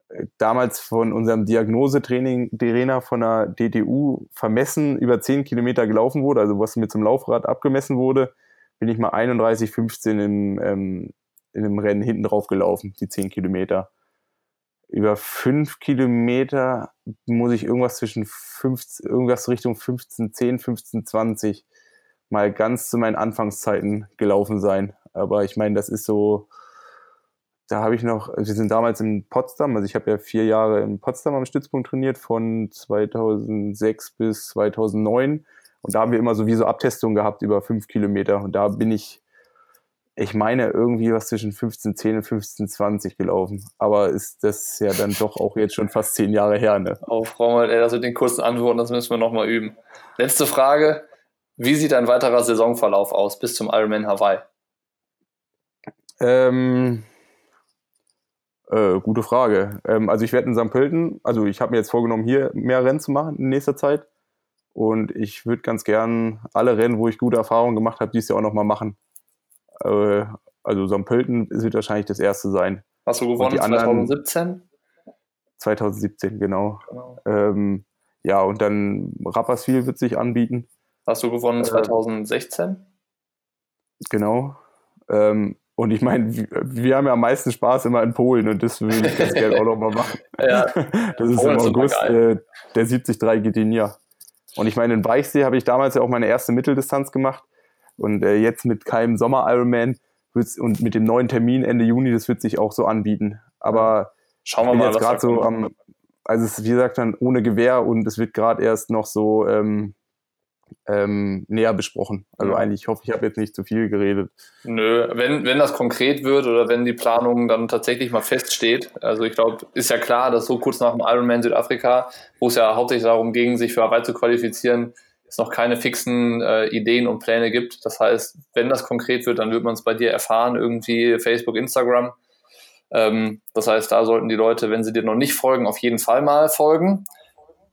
E: äh, damals von unserem Diagnosetraining Trainer von der DTU vermessen über 10 Kilometer gelaufen wurde, also was mir zum Laufrad abgemessen wurde, bin ich mal 31, 15 im, ähm, in einem Rennen hinten drauf gelaufen, die 10 Kilometer über fünf Kilometer muss ich irgendwas zwischen 15, irgendwas Richtung 15, 10, 15, 20 mal ganz zu meinen Anfangszeiten gelaufen sein. Aber ich meine, das ist so, da habe ich noch, wir sind damals in Potsdam, also ich habe ja vier Jahre in Potsdam am Stützpunkt trainiert, von 2006 bis 2009. Und da haben wir immer so wie so Abtestungen gehabt über fünf Kilometer. Und da bin ich ich meine, irgendwie was zwischen 15,10 und 15,20 gelaufen. Aber ist das ja dann doch auch jetzt schon fast zehn Jahre her, ne?
D: Oh, Frau Mal, das mit den kurzen Antworten, das müssen wir nochmal üben. Letzte Frage. Wie sieht ein weiterer Saisonverlauf aus bis zum Ironman Hawaii?
E: Ähm, äh, gute Frage. Ähm, also ich werde in St. Pölten, also ich habe mir jetzt vorgenommen, hier mehr Rennen zu machen in nächster Zeit. Und ich würde ganz gern alle Rennen, wo ich gute Erfahrungen gemacht habe, dies Jahr auch nochmal machen. Äh, also St. Pölten wird wahrscheinlich das erste sein.
D: Hast du gewonnen 2017?
E: 2017, genau. genau. Ähm, ja, und dann Rapperswil wird sich anbieten.
D: Hast du gewonnen 2016? Äh,
E: genau. Ähm, und ich meine, wir, wir, haben ja am meisten Spaß immer in Polen und das würde ich ganz gerne auch nochmal machen. Ja. Das ist Polen im August äh, der 73 Gdynia. Und ich meine, in Weichsee habe ich damals ja auch meine erste Mitteldistanz gemacht. Und äh, jetzt mit keinem Sommer-Ironman und mit dem neuen Termin Ende Juni, das wird sich auch so anbieten. Aber
D: schauen wir mal,
E: jetzt gerade so am, also es ist wie gesagt dann ohne Gewehr und es wird gerade erst noch so ähm, ähm, näher besprochen. Also eigentlich hoffe ich, habe jetzt nicht zu viel geredet.
D: Nö, wenn, wenn das konkret wird oder wenn die Planung dann tatsächlich mal feststeht, also ich glaube, ist ja klar, dass so kurz nach dem Ironman Südafrika, wo es ja hauptsächlich darum ging, sich für Hawaii zu qualifizieren, es noch keine fixen äh, Ideen und Pläne gibt. Das heißt, wenn das konkret wird, dann wird man es bei dir erfahren, irgendwie Facebook, Instagram. Ähm, das heißt, da sollten die Leute, wenn sie dir noch nicht folgen, auf jeden Fall mal folgen.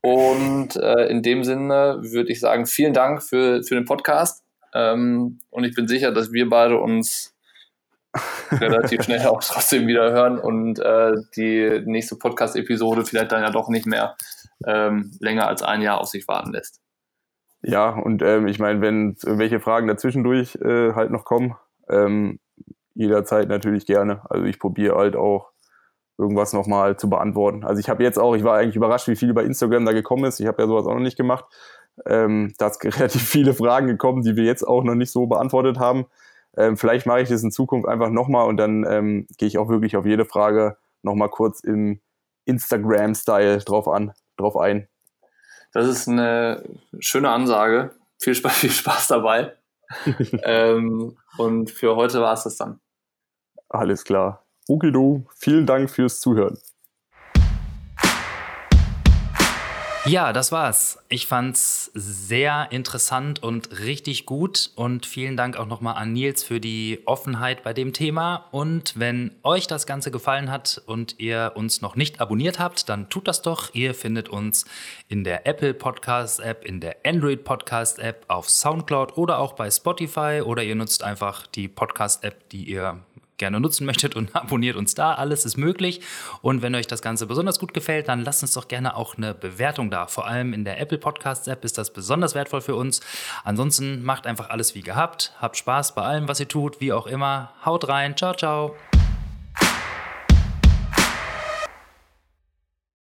D: Und äh, in dem Sinne würde ich sagen, vielen Dank für, für den Podcast. Ähm, und ich bin sicher, dass wir beide uns relativ schnell auch trotzdem wieder hören und äh, die nächste Podcast-Episode vielleicht dann ja doch nicht mehr ähm, länger als ein Jahr auf sich warten lässt.
E: Ja, und ähm, ich meine, wenn irgendwelche Fragen dazwischendurch äh, halt noch kommen, ähm, jederzeit natürlich gerne. Also ich probiere halt auch irgendwas nochmal zu beantworten. Also ich habe jetzt auch, ich war eigentlich überrascht, wie viel über Instagram da gekommen ist. Ich habe ja sowas auch noch nicht gemacht. Ähm, da ist relativ viele Fragen gekommen, die wir jetzt auch noch nicht so beantwortet haben. Ähm, vielleicht mache ich das in Zukunft einfach nochmal und dann ähm, gehe ich auch wirklich auf jede Frage nochmal kurz im Instagram-Style drauf an, drauf ein.
D: Das ist eine schöne Ansage. Viel Spaß, viel Spaß dabei. ähm, und für heute war es das dann.
G: Alles klar. Ukido, vielen Dank fürs Zuhören.
A: Ja, das war's. Ich fand's sehr interessant und richtig gut. Und vielen Dank auch nochmal an Nils für die Offenheit bei dem Thema. Und wenn euch das Ganze gefallen hat und ihr uns noch nicht abonniert habt, dann tut das doch. Ihr findet uns in der Apple Podcast App, in der Android Podcast App, auf Soundcloud oder auch bei Spotify. Oder ihr nutzt einfach die Podcast App, die ihr gerne nutzen möchtet und abonniert uns da. Alles ist möglich. Und wenn euch das Ganze besonders gut gefällt, dann lasst uns doch gerne auch eine Bewertung da. Vor allem in der Apple Podcasts App ist das besonders wertvoll für uns. Ansonsten macht einfach alles wie gehabt. Habt Spaß bei allem, was ihr tut, wie auch immer. Haut rein. Ciao, ciao.